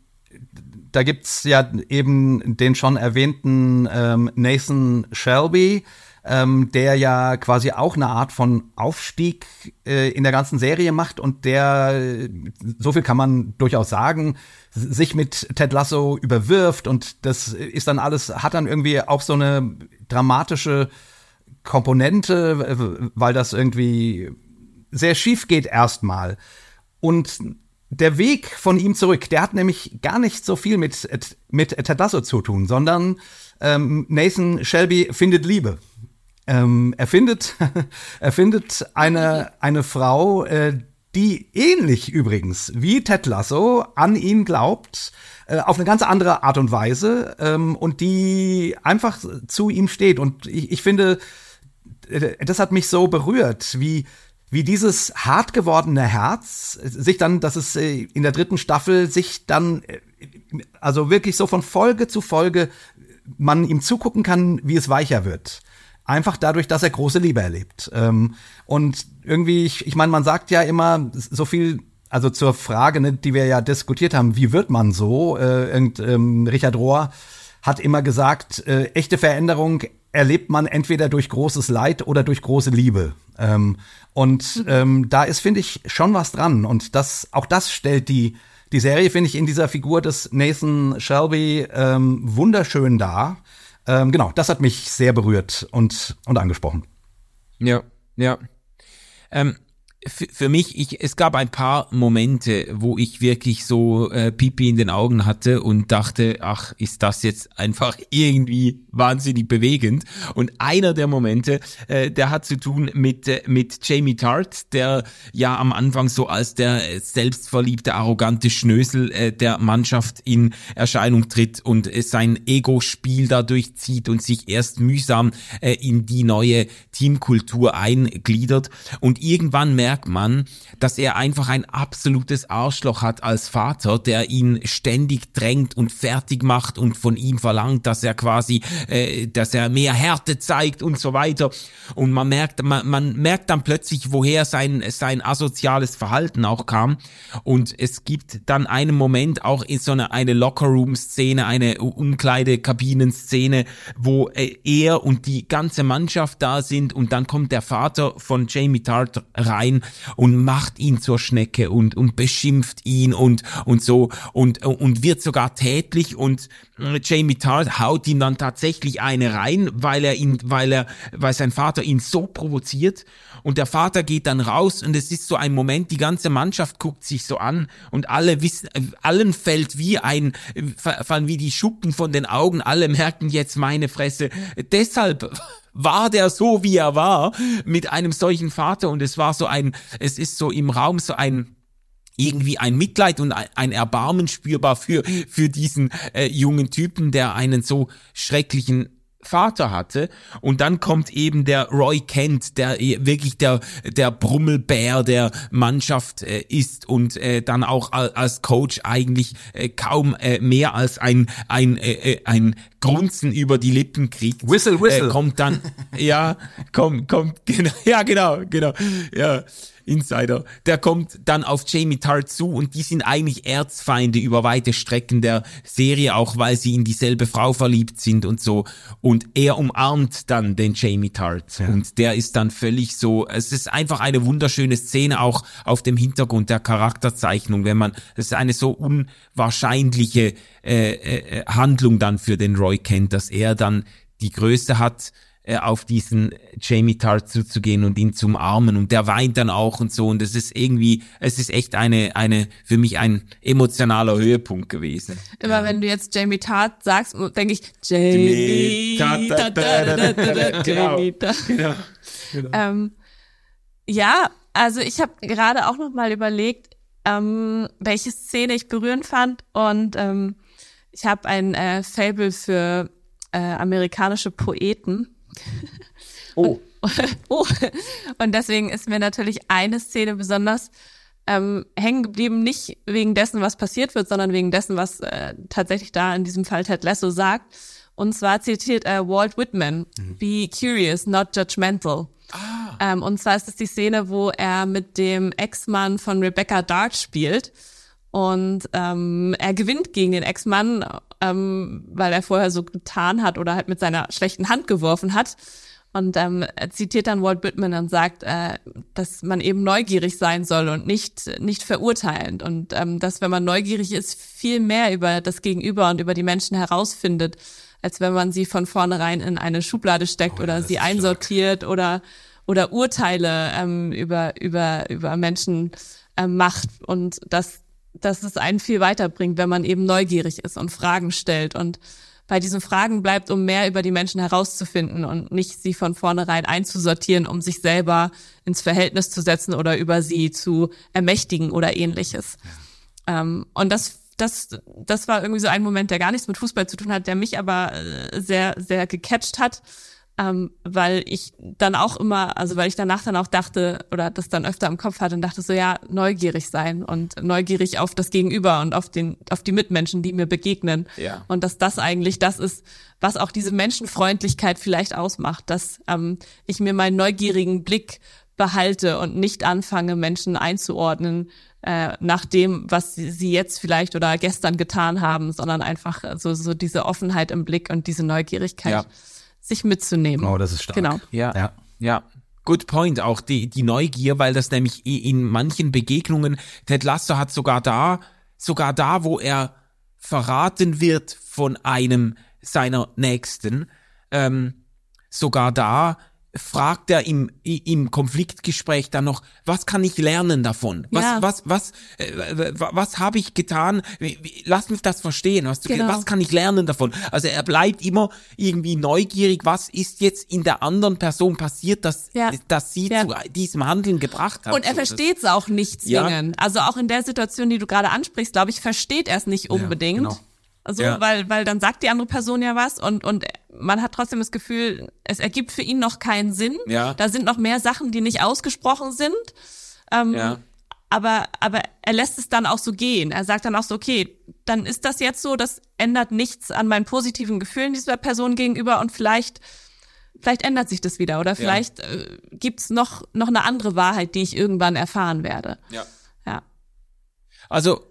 da gibt's ja eben den schon erwähnten ähm, Nathan Shelby, ähm, der ja quasi auch eine Art von Aufstieg äh, in der ganzen Serie macht und der, so viel kann man durchaus sagen, sich mit Ted Lasso überwirft und das ist dann alles, hat dann irgendwie auch so eine dramatische Komponente, weil das irgendwie sehr schief geht erstmal. Und der Weg von ihm zurück, der hat nämlich gar nicht so viel mit, mit Ted Lasso zu tun, sondern ähm, Nathan Shelby findet Liebe. Ähm, er findet, er findet eine, eine Frau, äh, die ähnlich übrigens wie Ted Lasso an ihn glaubt, äh, auf eine ganz andere Art und Weise ähm, und die einfach zu ihm steht. Und ich, ich finde, das hat mich so berührt, wie wie dieses hart gewordene Herz sich dann, dass es äh, in der dritten Staffel sich dann, äh, also wirklich so von Folge zu Folge man ihm zugucken kann, wie es weicher wird. Einfach dadurch, dass er große Liebe erlebt. Ähm, und irgendwie, ich, ich meine, man sagt ja immer so viel also zur Frage, ne, die wir ja diskutiert haben, wie wird man so? Äh, ähm, Richard Rohr hat immer gesagt, äh, echte Veränderung erlebt man entweder durch großes Leid oder durch große Liebe. Ähm, und mhm. ähm, da ist, finde ich, schon was dran. Und das, auch das stellt die, die Serie, finde ich, in dieser Figur des Nathan Shelby ähm, wunderschön dar. Ähm, genau, das hat mich sehr berührt und, und angesprochen. Ja, ja. Ähm, für mich, ich, es gab ein paar Momente, wo ich wirklich so äh, Pipi in den Augen hatte und dachte, ach, ist das jetzt einfach irgendwie wahnsinnig bewegend. Und einer der Momente, äh, der hat zu tun mit, äh, mit Jamie Tart, der ja am Anfang so als der selbstverliebte, arrogante Schnösel äh, der Mannschaft in Erscheinung tritt und äh, sein Ego-Spiel dadurch zieht und sich erst mühsam äh, in die neue Teamkultur eingliedert. Und irgendwann merkt merkt man, dass er einfach ein absolutes Arschloch hat als Vater, der ihn ständig drängt und fertig macht und von ihm verlangt, dass er quasi, äh, dass er mehr Härte zeigt und so weiter. Und man merkt, man, man merkt dann plötzlich, woher sein sein asoziales Verhalten auch kam. Und es gibt dann einen Moment auch in so einer eine Lockerroom-Szene, eine Umkleidekabinen-Szene, wo äh, er und die ganze Mannschaft da sind und dann kommt der Vater von Jamie Tart rein und macht ihn zur Schnecke und, und beschimpft ihn und, und so und, und wird sogar tätlich und äh, Jamie Tart haut ihm dann tatsächlich eine rein, weil er ihn, weil er, weil sein Vater ihn so provoziert und der Vater geht dann raus und es ist so ein Moment, die ganze Mannschaft guckt sich so an und alle wissen, allen fällt wie ein, fallen wie die Schuppen von den Augen, alle merken jetzt meine Fresse. Deshalb war der so, wie er war, mit einem solchen Vater und es war so ein, es ist so im Raum so ein, irgendwie ein Mitleid und ein Erbarmen spürbar für, für diesen äh, jungen Typen, der einen so schrecklichen Vater hatte. Und dann kommt eben der Roy Kent, der wirklich der der Brummelbär der Mannschaft äh, ist und äh, dann auch als Coach eigentlich äh, kaum äh, mehr als ein ein äh, äh, ein Grunzen über die Lippen kriegt. Whistle whistle. äh, kommt dann ja kommt kommt genau ja genau genau ja Insider, der kommt dann auf Jamie Tart zu und die sind eigentlich Erzfeinde über weite Strecken der Serie, auch weil sie in dieselbe Frau verliebt sind und so. Und er umarmt dann den Jamie Tart ja. und der ist dann völlig so, es ist einfach eine wunderschöne Szene auch auf dem Hintergrund der Charakterzeichnung, wenn man, es ist eine so unwahrscheinliche äh, äh, Handlung dann für den Roy kennt, dass er dann die Größe hat, äh, auf diesen Jamie Tart zuzugehen und ihn zu umarmen und der weint dann auch und so und es ist irgendwie, es ist echt eine, eine, für mich ein emotionaler Höhepunkt gewesen. Immer ja. wenn du jetzt Jamie Tart sagst, denke ich, Jamie Tart, Jamie Tart. Genau, genau. Ähm, ja, also ich habe gerade auch noch mal überlegt, ähm, welche Szene ich berührend fand und ähm, ich habe ein äh, Fable für äh, amerikanische Poeten Oh. Und, oh. Und deswegen ist mir natürlich eine Szene besonders ähm, hängen geblieben, nicht wegen dessen, was passiert wird, sondern wegen dessen, was äh, tatsächlich da in diesem Fall Ted Lasso sagt. Und zwar zitiert äh, Walt Whitman, mhm. be curious, not judgmental. Ah. Ähm, und zwar ist das die Szene, wo er mit dem Ex-Mann von Rebecca Dart spielt. Und ähm, er gewinnt gegen den Ex-Mann, ähm, weil er vorher so getan hat oder halt mit seiner schlechten Hand geworfen hat. Und ähm, er zitiert dann Walt Whitman und sagt, äh, dass man eben neugierig sein soll und nicht nicht verurteilend und ähm, dass wenn man neugierig ist, viel mehr über das Gegenüber und über die Menschen herausfindet, als wenn man sie von vornherein in eine Schublade steckt oh, oder sie einsortiert stark. oder oder Urteile ähm, über über über Menschen ähm, macht und dass dass es einen viel weiterbringt, wenn man eben neugierig ist und Fragen stellt und bei diesen Fragen bleibt, um mehr über die Menschen herauszufinden und nicht sie von vornherein einzusortieren, um sich selber ins Verhältnis zu setzen oder über sie zu ermächtigen oder ähnliches. Ähm, und das das, das war irgendwie so ein Moment, der gar nichts mit Fußball zu tun hat, der mich aber äh, sehr, sehr gecatcht hat. Ähm, weil ich dann auch immer, also weil ich danach dann auch dachte oder das dann öfter im Kopf hatte und dachte so, ja, neugierig sein und neugierig auf das Gegenüber und auf den, auf die Mitmenschen, die mir begegnen. Ja. Und dass das eigentlich das ist, was auch diese Menschenfreundlichkeit vielleicht ausmacht, dass ähm, ich mir meinen neugierigen Blick behalte und nicht anfange, Menschen einzuordnen äh, nach dem, was sie, sie jetzt vielleicht oder gestern getan haben, sondern einfach so, so diese Offenheit im Blick und diese Neugierigkeit Ja. Sich mitzunehmen. Oh, das ist stark. Genau. Ja. Ja. Ja. Good point, auch die, die Neugier, weil das nämlich in manchen Begegnungen, Ted Lasso hat sogar da, sogar da, wo er verraten wird von einem seiner Nächsten, ähm, sogar da fragt er im, im Konfliktgespräch dann noch, was kann ich lernen davon? Was, Ja. was, was, äh, w- w- was habe ich getan? Lass mich das verstehen. Was, Genau. was kann ich lernen davon? Also er bleibt immer irgendwie neugierig, was ist jetzt in der anderen Person passiert, dass, Ja. dass sie Ja. zu diesem Handeln gebracht hat. Und er So, versteht es auch nicht zwingend. Also auch in der Situation, die du gerade ansprichst, glaube ich, versteht er es nicht unbedingt. genau. Also, Ja. weil, weil dann sagt die andere Person ja was und, und man hat trotzdem das Gefühl, es ergibt für ihn noch keinen Sinn. Ja. Da sind noch mehr Sachen, die nicht ausgesprochen sind. Ähm, Ja. aber, aber er lässt es dann auch so gehen. Er sagt dann auch so, okay, dann ist das jetzt so, das ändert nichts an meinen positiven Gefühlen dieser Person gegenüber und vielleicht, vielleicht ändert sich das wieder oder vielleicht äh, gibt's noch, noch eine andere Wahrheit, die ich irgendwann erfahren werde. Ja. Ja. Also,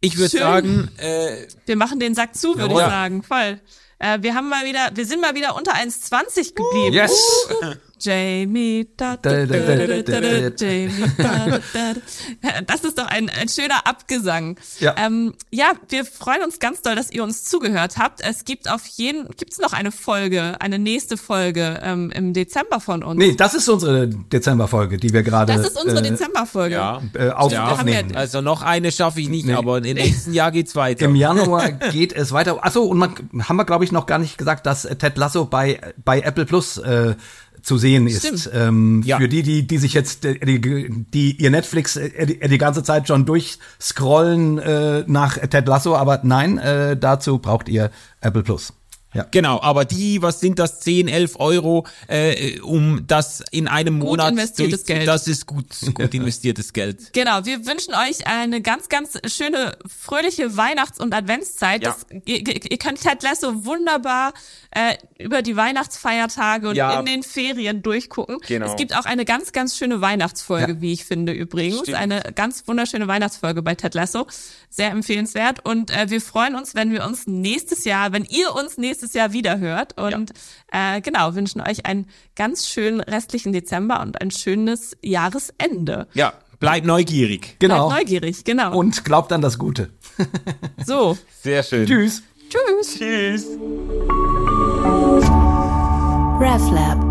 ich würde sagen, äh, Wir machen den Sack zu, würde Jawohl. ich sagen. Voll. Äh, wir haben mal wieder, wir sind mal wieder unter 1,20 geblieben. Yes! Jamie, da, Da, da, da, da, da, da, da, da, Jamie, da, da, da. Das ist doch ein, ein schöner Abgesang. Ja. Ähm, ja, wir freuen uns ganz doll, dass ihr uns zugehört habt. Es gibt auf jeden, gibt's noch eine Folge, eine nächste Folge ähm, im Dezember von uns. Nee, das ist unsere Dezemberfolge, die wir gerade das ist unsere äh, Dezemberfolge. ja. äh, auf, Ja. aufnehmen. Also noch eine schaffe ich nicht, aber im nächsten Jahr geht's weiter. Im Januar geht es weiter. Achso, und man haben wir, glaube ich, noch gar nicht gesagt, dass äh, Ted Lasso bei, bei Apple Plus äh, zu sehen ist. Ähm, Ja. Für die, die, die sich jetzt, äh, die, die ihr Netflix äh, die, die ganze Zeit schon durchscrollen äh, nach Ted Lasso, aber nein, äh, dazu braucht ihr Apple Plus. Ja. Genau, aber die, was sind das, 10, 11 Euro, äh, um das in einem Gut Monat investiertes Geld. Das ist gut, gut investiertes Geld. Genau, wir wünschen euch eine ganz, ganz schöne, fröhliche Weihnachts- und Adventszeit. Ja. Das, ihr, ihr ihr könnt Ted Lasso wunderbar äh, über die Weihnachtsfeiertage und Ja. in den Ferien durchgucken. Genau. Es gibt auch eine ganz, ganz schöne Weihnachtsfolge, Ja. wie ich finde übrigens. Stimmt. Eine ganz wunderschöne Weihnachtsfolge bei Ted Lasso. Sehr empfehlenswert. Und äh, wir freuen uns, wenn wir uns nächstes Jahr, wenn ihr uns nächstes Jahr wieder hört. Und äh, genau, wünschen euch einen ganz schönen restlichen Dezember und ein schönes Jahresende. Ja, bleib neugierig. Genau. Bleibt neugierig, genau. Und glaubt an das Gute. so. Sehr schön. Tschüss. Tschüss. Tschüss. RefLab.